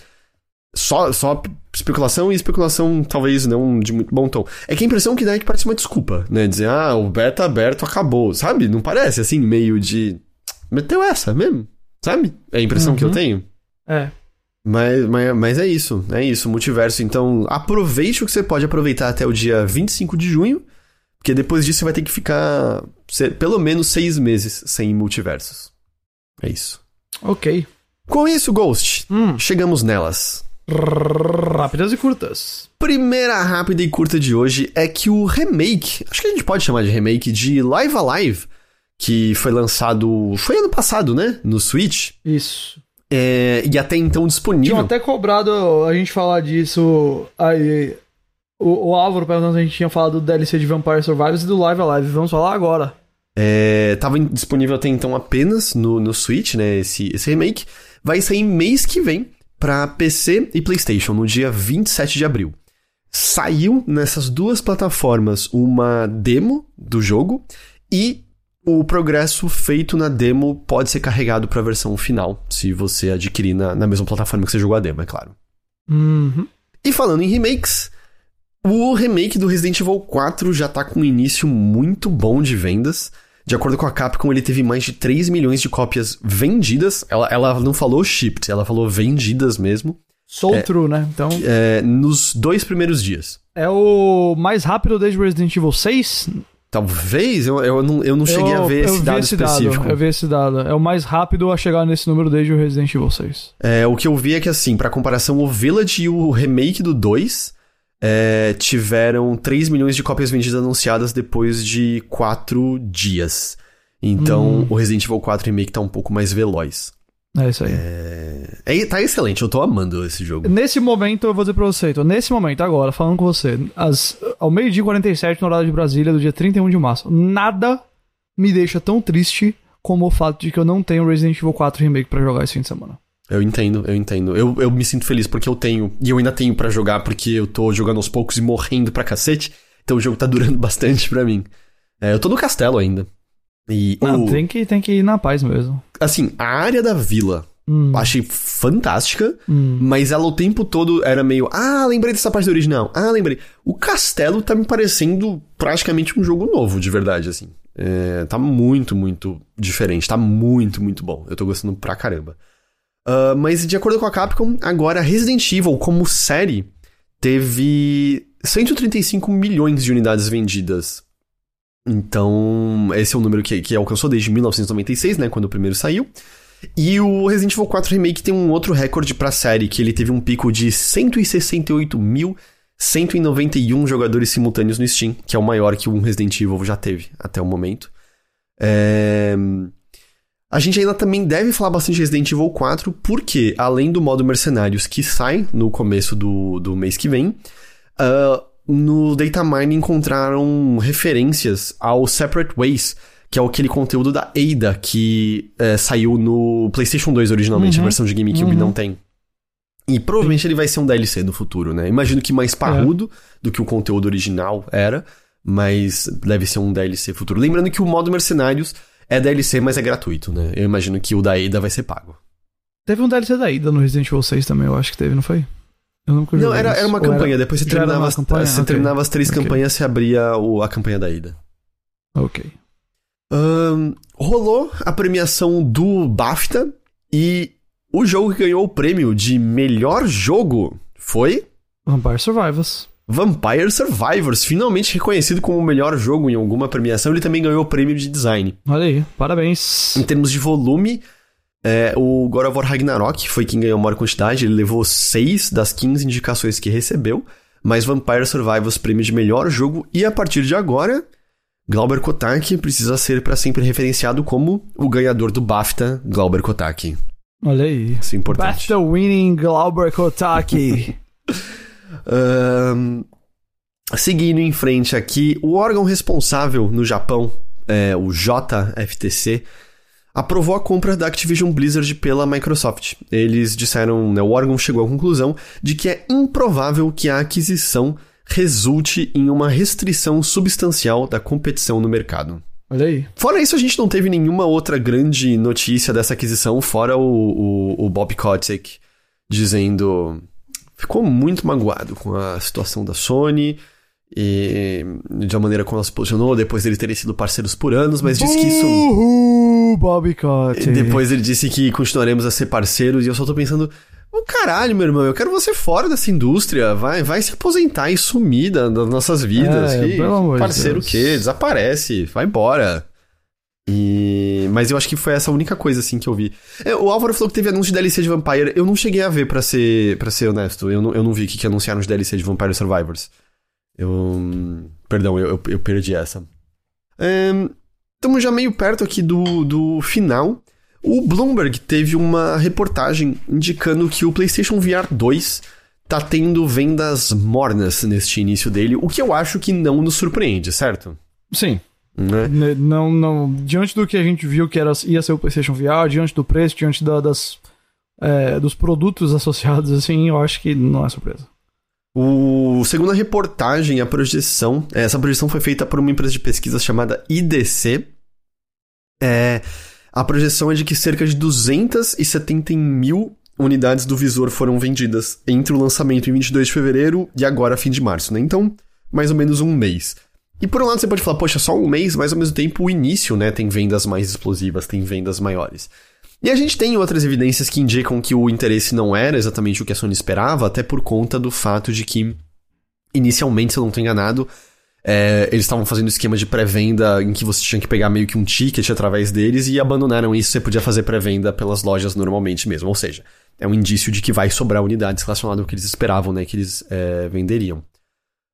só, só especulação e especulação talvez não de muito bom tom. É que a impressão que dá é que parece uma desculpa, né? Dizer, ah, o beta aberto acabou, sabe? Não parece assim, meio de. Meteu essa mesmo, sabe? É a impressão que eu Uhum. tenho. É. Mas, mas, mas é isso, é isso, multiverso. Então, aproveite o que você pode aproveitar até o dia 25 de junho, porque depois disso você vai ter que ficar pelo menos seis meses sem multiversos. É isso. Ok. Com isso, Ghost, Hum. chegamos nelas. Rápidas e curtas. Primeira rápida e curta de hoje é que o remake, acho que a gente pode chamar de remake, de Live Alive, que foi lançado. Foi ano passado, né? No Switch. Isso. é, e até então disponível. Tinham até cobrado a gente falar disso. Aí, o, o Álvaro perguntando se a gente tinha falado do DLC de Vampire Survivors e do Live Alive. Vamos falar agora. É, tava disponível até então apenas no, no Switch, né? Esse, esse remake. Vai sair mês que vem pra PC e PlayStation, no dia 27 de abril. Saiu nessas duas plataformas uma demo do jogo e o progresso feito na demo pode ser carregado pra versão final, se você adquirir na, na mesma plataforma que você jogou a demo, é claro. Uhum. E falando em remakes, o remake do Resident Evil 4 já tá com um início muito bom de vendas. De acordo com a Capcom, ele teve mais de 3 milhões de cópias vendidas. Ela, ela não falou shipped, ela falou vendidas mesmo. Soul True, né? Então, é, nos dois primeiros dias. é o mais rápido desde Resident Evil 6? Talvez, eu, eu não, eu não cheguei eu, a ver esse dado esse específico. Dado, eu vi esse dado. É o mais rápido a chegar nesse número desde o Resident Evil 6. É, o que eu vi é que, assim, pra comparação, o Village e o remake do 2 é, tiveram 3 milhões de cópias vendidas anunciadas depois de 4 dias. Então, Hum. o Resident Evil 4 Remake tá um pouco mais veloz. É isso aí. É, tá excelente, eu tô amando esse jogo. Nesse momento, eu vou dizer pra você, então, nesse momento, agora, falando com você, às, ao meio-dia e 47 no horário de Brasília, do dia 31 de março, nada me deixa tão triste como o fato de que eu não tenho Resident Evil 4 Remake pra jogar esse fim de semana. Eu entendo, eu entendo. Eu, eu me sinto feliz porque eu tenho, e eu ainda tenho pra jogar porque eu tô jogando aos poucos e morrendo pra cacete. Então o jogo tá durando bastante pra mim. É, eu tô no castelo ainda. E Não, o- tem, que, tem que ir na paz mesmo. assim, a área da vila Hum, achei fantástica, hum. mas ela o tempo todo era meio, ah, lembrei dessa parte do original. Ah, lembrei. O castelo tá me parecendo praticamente um jogo novo, de verdade, assim. É, tá muito, muito diferente. Tá muito, muito bom. Eu tô gostando pra caramba. Ah, mas de acordo com a Capcom, agora Resident Evil, como série, teve 135 milhões de unidades vendidas. Então, esse é um número que, que alcançou desde 1996, né? Quando o primeiro saiu. E o Resident Evil 4 Remake tem um outro recorde pra série, que ele teve um pico de 168.191 jogadores simultâneos no Steam, que é o maior que um Resident Evil já teve até o momento. É... A gente ainda também deve falar bastante de Resident Evil 4, porque, além do modo Mercenários que sai no começo do, do mês que vem, ah, no Datamine encontraram referências ao Separate Ways, que é aquele conteúdo da Ada que eh, saiu no PlayStation 2 originalmente, Uhum. a versão de GameCube Uhum. não tem. E provavelmente ele vai ser um DLC no futuro, né? Imagino que mais parrudo é. do que o conteúdo original era, mas deve ser um DLC futuro. Lembrando que o modo Mercenários é DLC, mas é gratuito, né? Eu imagino que o da Ida vai ser pago. Teve um DLC da Ida no Resident Evil 6 também, eu acho que teve, não foi? Eu nunca não, era, era uma campanha. Era... Depois você terminava, as, campanha? você okay. terminava as três okay. campanhas, você abria o, a campanha da Ida. Ok. Um, rolou a premiação do BAFTA e o jogo que ganhou o prêmio de melhor jogo foi. Vampire Survivors. Vampire Survivors, finalmente reconhecido como o melhor jogo em alguma premiação, ele também ganhou o prêmio de design. Olha aí, parabéns. Em termos de volume, é, o God of War Ragnarok foi quem ganhou a maior quantidade, ele levou 6 das 15 indicações que recebeu, mas Vampire Survivors prêmio de melhor jogo, e a partir de agora, Glauber Kotak precisa ser para sempre referenciado como o ganhador do BAFTA, Glauber Kotak. Olha aí. Isso é importante. BAFTA winning Glauber Kotak. Um, seguindo em frente aqui, o órgão responsável no Japão, é, o JFTC, aprovou a compra da Activision Blizzard pela Microsoft. Eles disseram, né, o órgão chegou à conclusão de que é improvável que a aquisição resulte em uma restrição substancial da competição no mercado. Olha aí. Fora isso, a gente não teve nenhuma outra grande notícia dessa aquisição, fora o, o, o Bob Kotick dizendo ficou muito magoado com a situação da Sony e de uma maneira como ela se posicionou, depois dele ter sido parceiros por anos, mas disse que isso. Uhul, Bobby. Depois ele disse que continuaremos a ser parceiros, e eu só tô pensando. Oh, caralho, meu irmão, eu quero você fora dessa indústria. Vai, vai se aposentar e sumir das nossas vidas. É, pelo amor parceiro o quê? Desaparece, vai embora. E... Mas eu acho que foi essa única coisa, assim, que eu vi. É, o Álvaro falou que teve anúncio de DLC de Vampire. Eu não cheguei a ver, para ser para ser honesto. Eu não, eu não vi que, que anunciaram de DLC de Vampire Survivors. Eu... Perdão, eu, eu, eu perdi essa. Estamos é, já meio perto aqui do, do final. O Bloomberg teve uma reportagem indicando que o PlayStation VR 2 tá tendo vendas mornas neste início dele, o que eu acho que não nos surpreende, certo? Sim. Né? Não, não, diante do que a gente viu que era, ia ser o PlayStation VR, diante do preço, diante da, das, é, dos produtos associados, assim, eu acho que não é surpresa. O, segundo a reportagem, a projeção, essa projeção foi feita por uma empresa de pesquisa chamada IDC. É, a projeção é de que cerca de 270 mil unidades do visor foram vendidas entre o lançamento em 22 de fevereiro e agora fim de março, né? Então, mais ou menos um mês. E por um lado você pode falar, poxa, só um mês, mas ao mesmo tempo o início, né, tem vendas mais explosivas, tem vendas maiores. E a gente tem outras evidências que indicam que o interesse não era exatamente o que a Sony esperava, até por conta do fato de que, inicialmente, se eu não estou enganado, é, eles estavam fazendo esquema de pré-venda em que você tinha que pegar meio que um ticket através deles e abandonaram isso, você podia fazer pré-venda pelas lojas normalmente mesmo. Ou seja, é um indício de que vai sobrar unidades relacionadas ao que eles esperavam, né, que eles é, venderiam.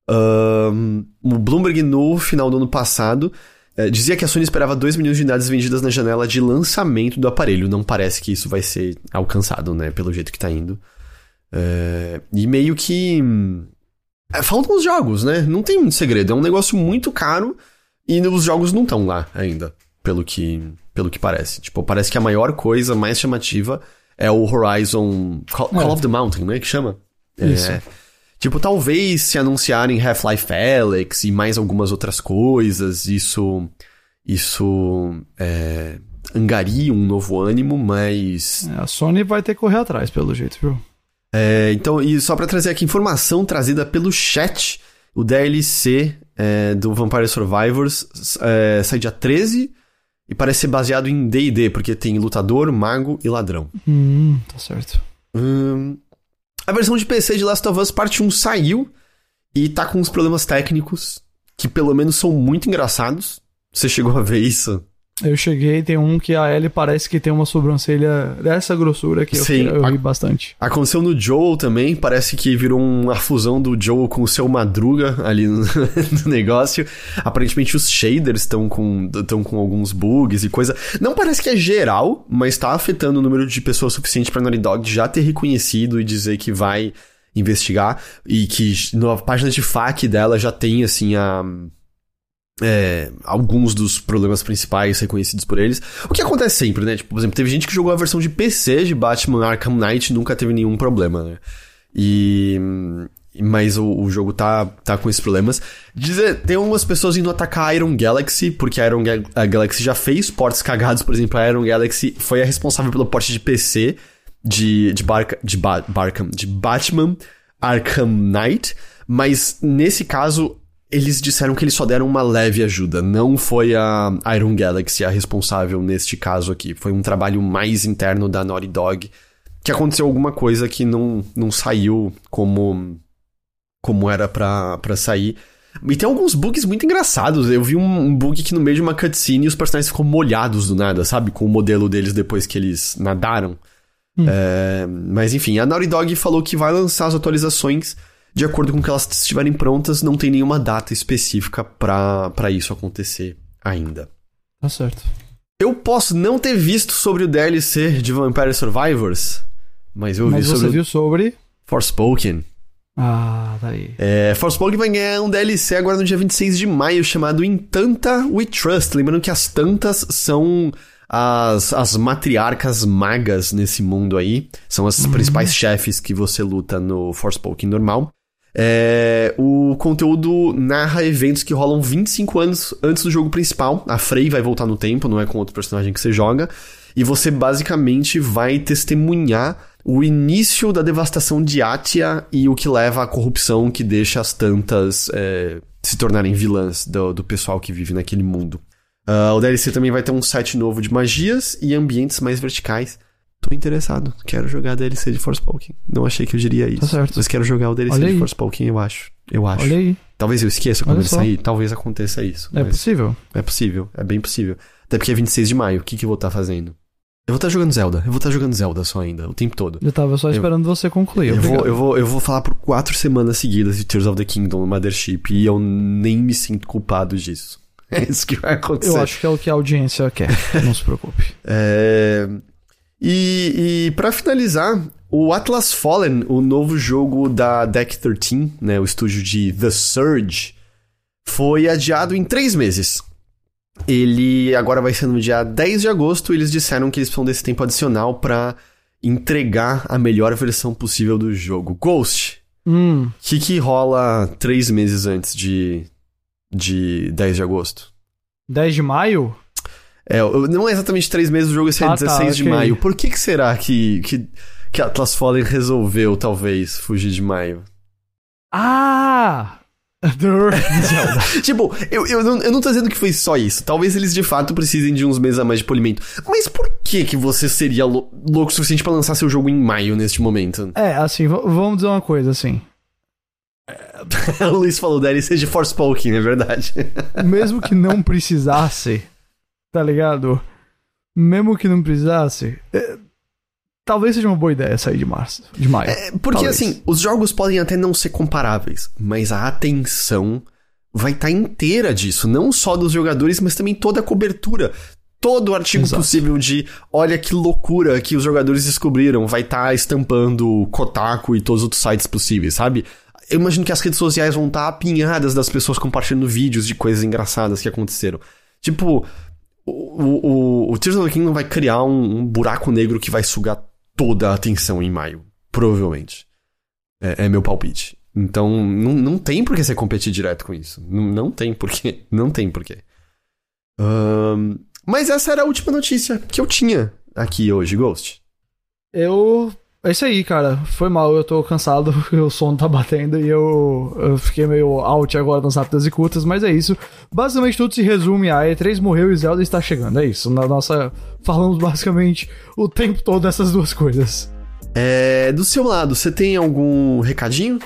Um, o Bloomberg, no final do ano passado, é, dizia que a Sony esperava 2 milhões de unidades vendidas na janela de lançamento do aparelho. Não parece que isso vai ser alcançado, né? Pelo jeito que tá indo. É, e meio que. É, faltam os jogos, né? Não tem muito segredo. É um negócio muito caro e os jogos não estão lá ainda, pelo que, pelo que parece. Tipo, parece que a maior coisa mais chamativa é o Horizon Call, Call of the Mountain, né? Que chama. Isso. É, Tipo, talvez se anunciarem Half-Life Alyx e mais algumas outras coisas, isso. Isso. É, angaria um novo ânimo, mas. É, a Sony vai ter que correr atrás, pelo jeito, viu? É, então, e só para trazer aqui informação trazida pelo chat, o DLC é, do Vampire Survivors é, sai dia 13 e parece ser baseado em DD, porque tem lutador, mago e ladrão. Hum, tá certo. Hum, a versão de PC de Last of Us Parte 1 saiu e tá com uns problemas técnicos que pelo menos são muito engraçados. Você chegou a ver isso? Eu cheguei, tem um que a Ellie parece que tem uma sobrancelha dessa grossura que Sim, eu, eu ri bastante. Aconteceu no Joel também, parece que virou uma fusão do Joel com o seu Madruga ali no, no negócio. Aparentemente os shaders estão com, estão com alguns bugs e coisa. Não parece que é geral, mas tá afetando o número de pessoas suficiente pra Naughty Dog já ter reconhecido e dizer que vai investigar e que na página de FAQ dela já tem assim a é, alguns dos problemas principais reconhecidos por eles. O que acontece sempre, né? Tipo, por exemplo, teve gente que jogou a versão de PC de Batman Arkham Knight e nunca teve nenhum problema, né? E. Mas o, o, jogo tá, tá com esses problemas. Dizer, tem algumas pessoas indo atacar a Iron Galaxy, porque a Iron Ga a Galaxy já fez portes cagados, por exemplo, a Iron Galaxy foi a responsável pelo porte de PC de, de, Bar de, ba de Batman Arkham Knight, mas nesse caso eles disseram que eles só deram uma leve ajuda. Não foi a Iron Galaxy a responsável neste caso aqui. Foi um trabalho mais interno da Naughty Dog. Que aconteceu alguma coisa que não, não saiu como, como era pra, pra sair. E tem alguns bugs muito engraçados. Eu vi um, um bug que no meio de uma cutscene os personagens ficam molhados do nada, sabe? Com o modelo deles depois que eles nadaram. Hum. É, mas enfim, a Naughty Dog falou que vai lançar as atualizações de acordo com que elas estiverem prontas, não tem nenhuma data específica para isso acontecer ainda. Tá certo. Eu posso não ter visto sobre o DLC de Vampire Survivors, mas eu mas vi sobre. Mas você viu sobre. Forspoken. Ah, daí. Tá é, Forspoken vai ganhar um DLC agora no dia 26 de maio, chamado Intanta We Trust. Lembrando que as Tantas são as, as matriarcas magas nesse mundo aí. São as uhum. principais chefes que você luta no Forspoken normal. É, o conteúdo narra eventos que rolam 25 anos antes do jogo principal. A Frey vai voltar no tempo, não é com outro personagem que você joga. E você basicamente vai testemunhar o início da devastação de Atia e o que leva à corrupção que deixa as tantas é, se tornarem vilãs do, do pessoal que vive naquele mundo. Uh, o DLC também vai ter um site novo de magias e ambientes mais verticais. Tô interessado. Quero jogar a DLC de Forspoken. Não achei que eu diria isso. Tá certo. Mas quero jogar o DLC Olha de aí. Forspoken, eu acho. Eu acho. Olha aí. Talvez eu esqueça quando Olha ele só. sair. Talvez aconteça isso. É possível. É possível. É bem possível. Até porque é 26 de maio. O que, que eu vou estar tá fazendo? Eu vou estar tá jogando Zelda. Eu vou estar tá jogando Zelda só ainda, o tempo todo. Eu tava só esperando eu, você concluir. Eu vou, eu, vou, eu vou falar por quatro semanas seguidas de Tears of the Kingdom no Mothership e eu nem me sinto culpado disso. É isso que vai acontecer. Eu acho que é o que a audiência quer. Não se preocupe. É... E, e para finalizar, o Atlas Fallen, o novo jogo da Deck 13, né, o estúdio de The Surge, foi adiado em três meses. Ele agora vai ser no dia 10 de agosto. E eles disseram que eles precisam desse tempo adicional para entregar a melhor versão possível do jogo. Ghost. O hum. que, que rola três meses antes de, de 10 de agosto? 10 de maio? É, não é exatamente três meses, o jogo é ah, 16 tá, de okay. maio. Por que, que será que, que, que Atlas Fallen resolveu, talvez, fugir de maio? Ah! tipo, eu, eu, não, eu não tô dizendo que foi só isso. Talvez eles de fato precisem de uns meses a mais de polimento. Mas por que que você seria louco o suficiente para lançar seu jogo em maio neste momento? É, assim, vamos dizer uma coisa assim. o Luiz falou DLC de Forspoken, é verdade. Mesmo que não precisasse, Tá ligado? Mesmo que não precisasse. É, talvez seja uma boa ideia sair de março, de maio. É, porque talvez. assim, os jogos podem até não ser comparáveis, mas a atenção vai estar tá inteira disso, não só dos jogadores, mas também toda a cobertura. Todo o artigo Exato. possível de olha que loucura que os jogadores descobriram vai estar tá estampando Kotaku e todos os outros sites possíveis, sabe? Eu imagino que as redes sociais vão estar tá apinhadas das pessoas compartilhando vídeos de coisas engraçadas que aconteceram. Tipo, o, o, o Tears of the Kingdom vai criar um, um, buraco negro que vai sugar toda a atenção em maio. Provavelmente. É, é meu palpite. Então, não, não tem por que você competir direto com isso. Não, não tem porquê. Não tem porquê. Um, mas essa era a última notícia que eu tinha aqui hoje, Ghost. Eu é isso aí, cara. Foi mal, eu tô cansado, o sono tá batendo e eu, eu fiquei meio out agora nas rápidas e curtas, mas é isso. Basicamente tudo se resume a E3 morreu e Zelda está chegando. É isso. Na nossa. Falamos basicamente o tempo todo dessas duas coisas. É, do seu lado, você tem algum recadinho?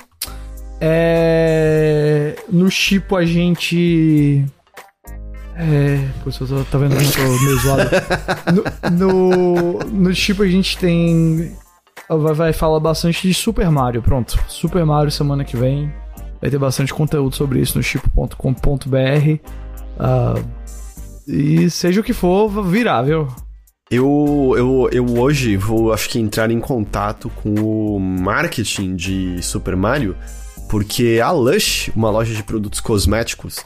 É. No Chipo a gente. É. Pô, você tá vendo eu tô meio zoado. No, no, no Chipo a gente tem vai, falar bastante de Super Mario. Pronto, Super Mario semana que vem. Vai ter bastante conteúdo sobre isso no chip.com.br. Uh, ah, e seja o que for, virar, viu? Eu, eu, eu hoje vou, acho que, entrar em contato com o marketing de Super Mario, porque a Lush, uma loja de produtos cosméticos,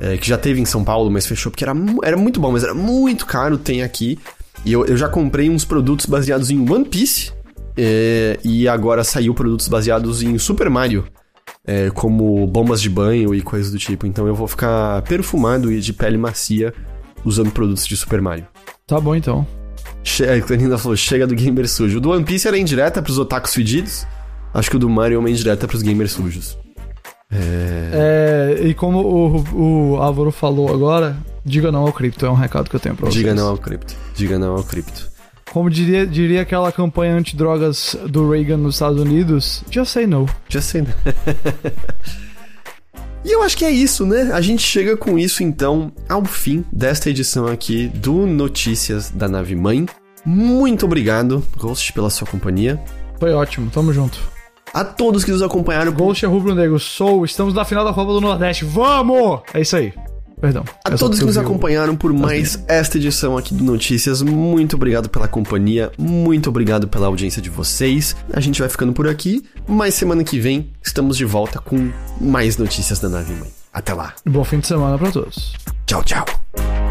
é, que já teve em São Paulo, mas fechou porque era, era muito bom, mas era muito caro, tem aqui. E eu, eu já comprei uns produtos baseados em One Piece, é, e agora saiu produtos baseados em Super Mario, é, como bombas de banho e coisas do tipo. Então eu vou ficar perfumado e de pele macia usando produtos de Super Mario. Tá bom então. Che a Clarina falou, chega do gamer sujo. O do One Piece era indireta pros otakus fedidos. Acho que o do Mario é uma indireta pros gamers sujos. É, e como o, o Álvaro falou agora, diga não ao cripto, é um recado que eu tenho pra vocês. Diga não ao cripto. Diga não ao cripto. Como diria, diria aquela campanha antidrogas do Reagan nos Estados Unidos, just say no. Já sei, né? e eu acho que é isso, né? A gente chega com isso, então, ao fim desta edição aqui do Notícias da Nave Mãe. Muito obrigado, Ghost, pela sua companhia. Foi ótimo, tamo junto. A todos que nos acompanharam Ghost é rubro negro, sou, estamos na final da Copa do Nordeste, vamos! É isso aí. Perdão. A É todos que nos acompanharam por mais esta edição aqui do Notícias, muito obrigado pela companhia, muito obrigado pela audiência de vocês. A gente vai ficando por aqui, mas semana que vem estamos de volta com mais notícias da Nave Mãe. Até lá. Bom fim de semana pra todos. Tchau, tchau.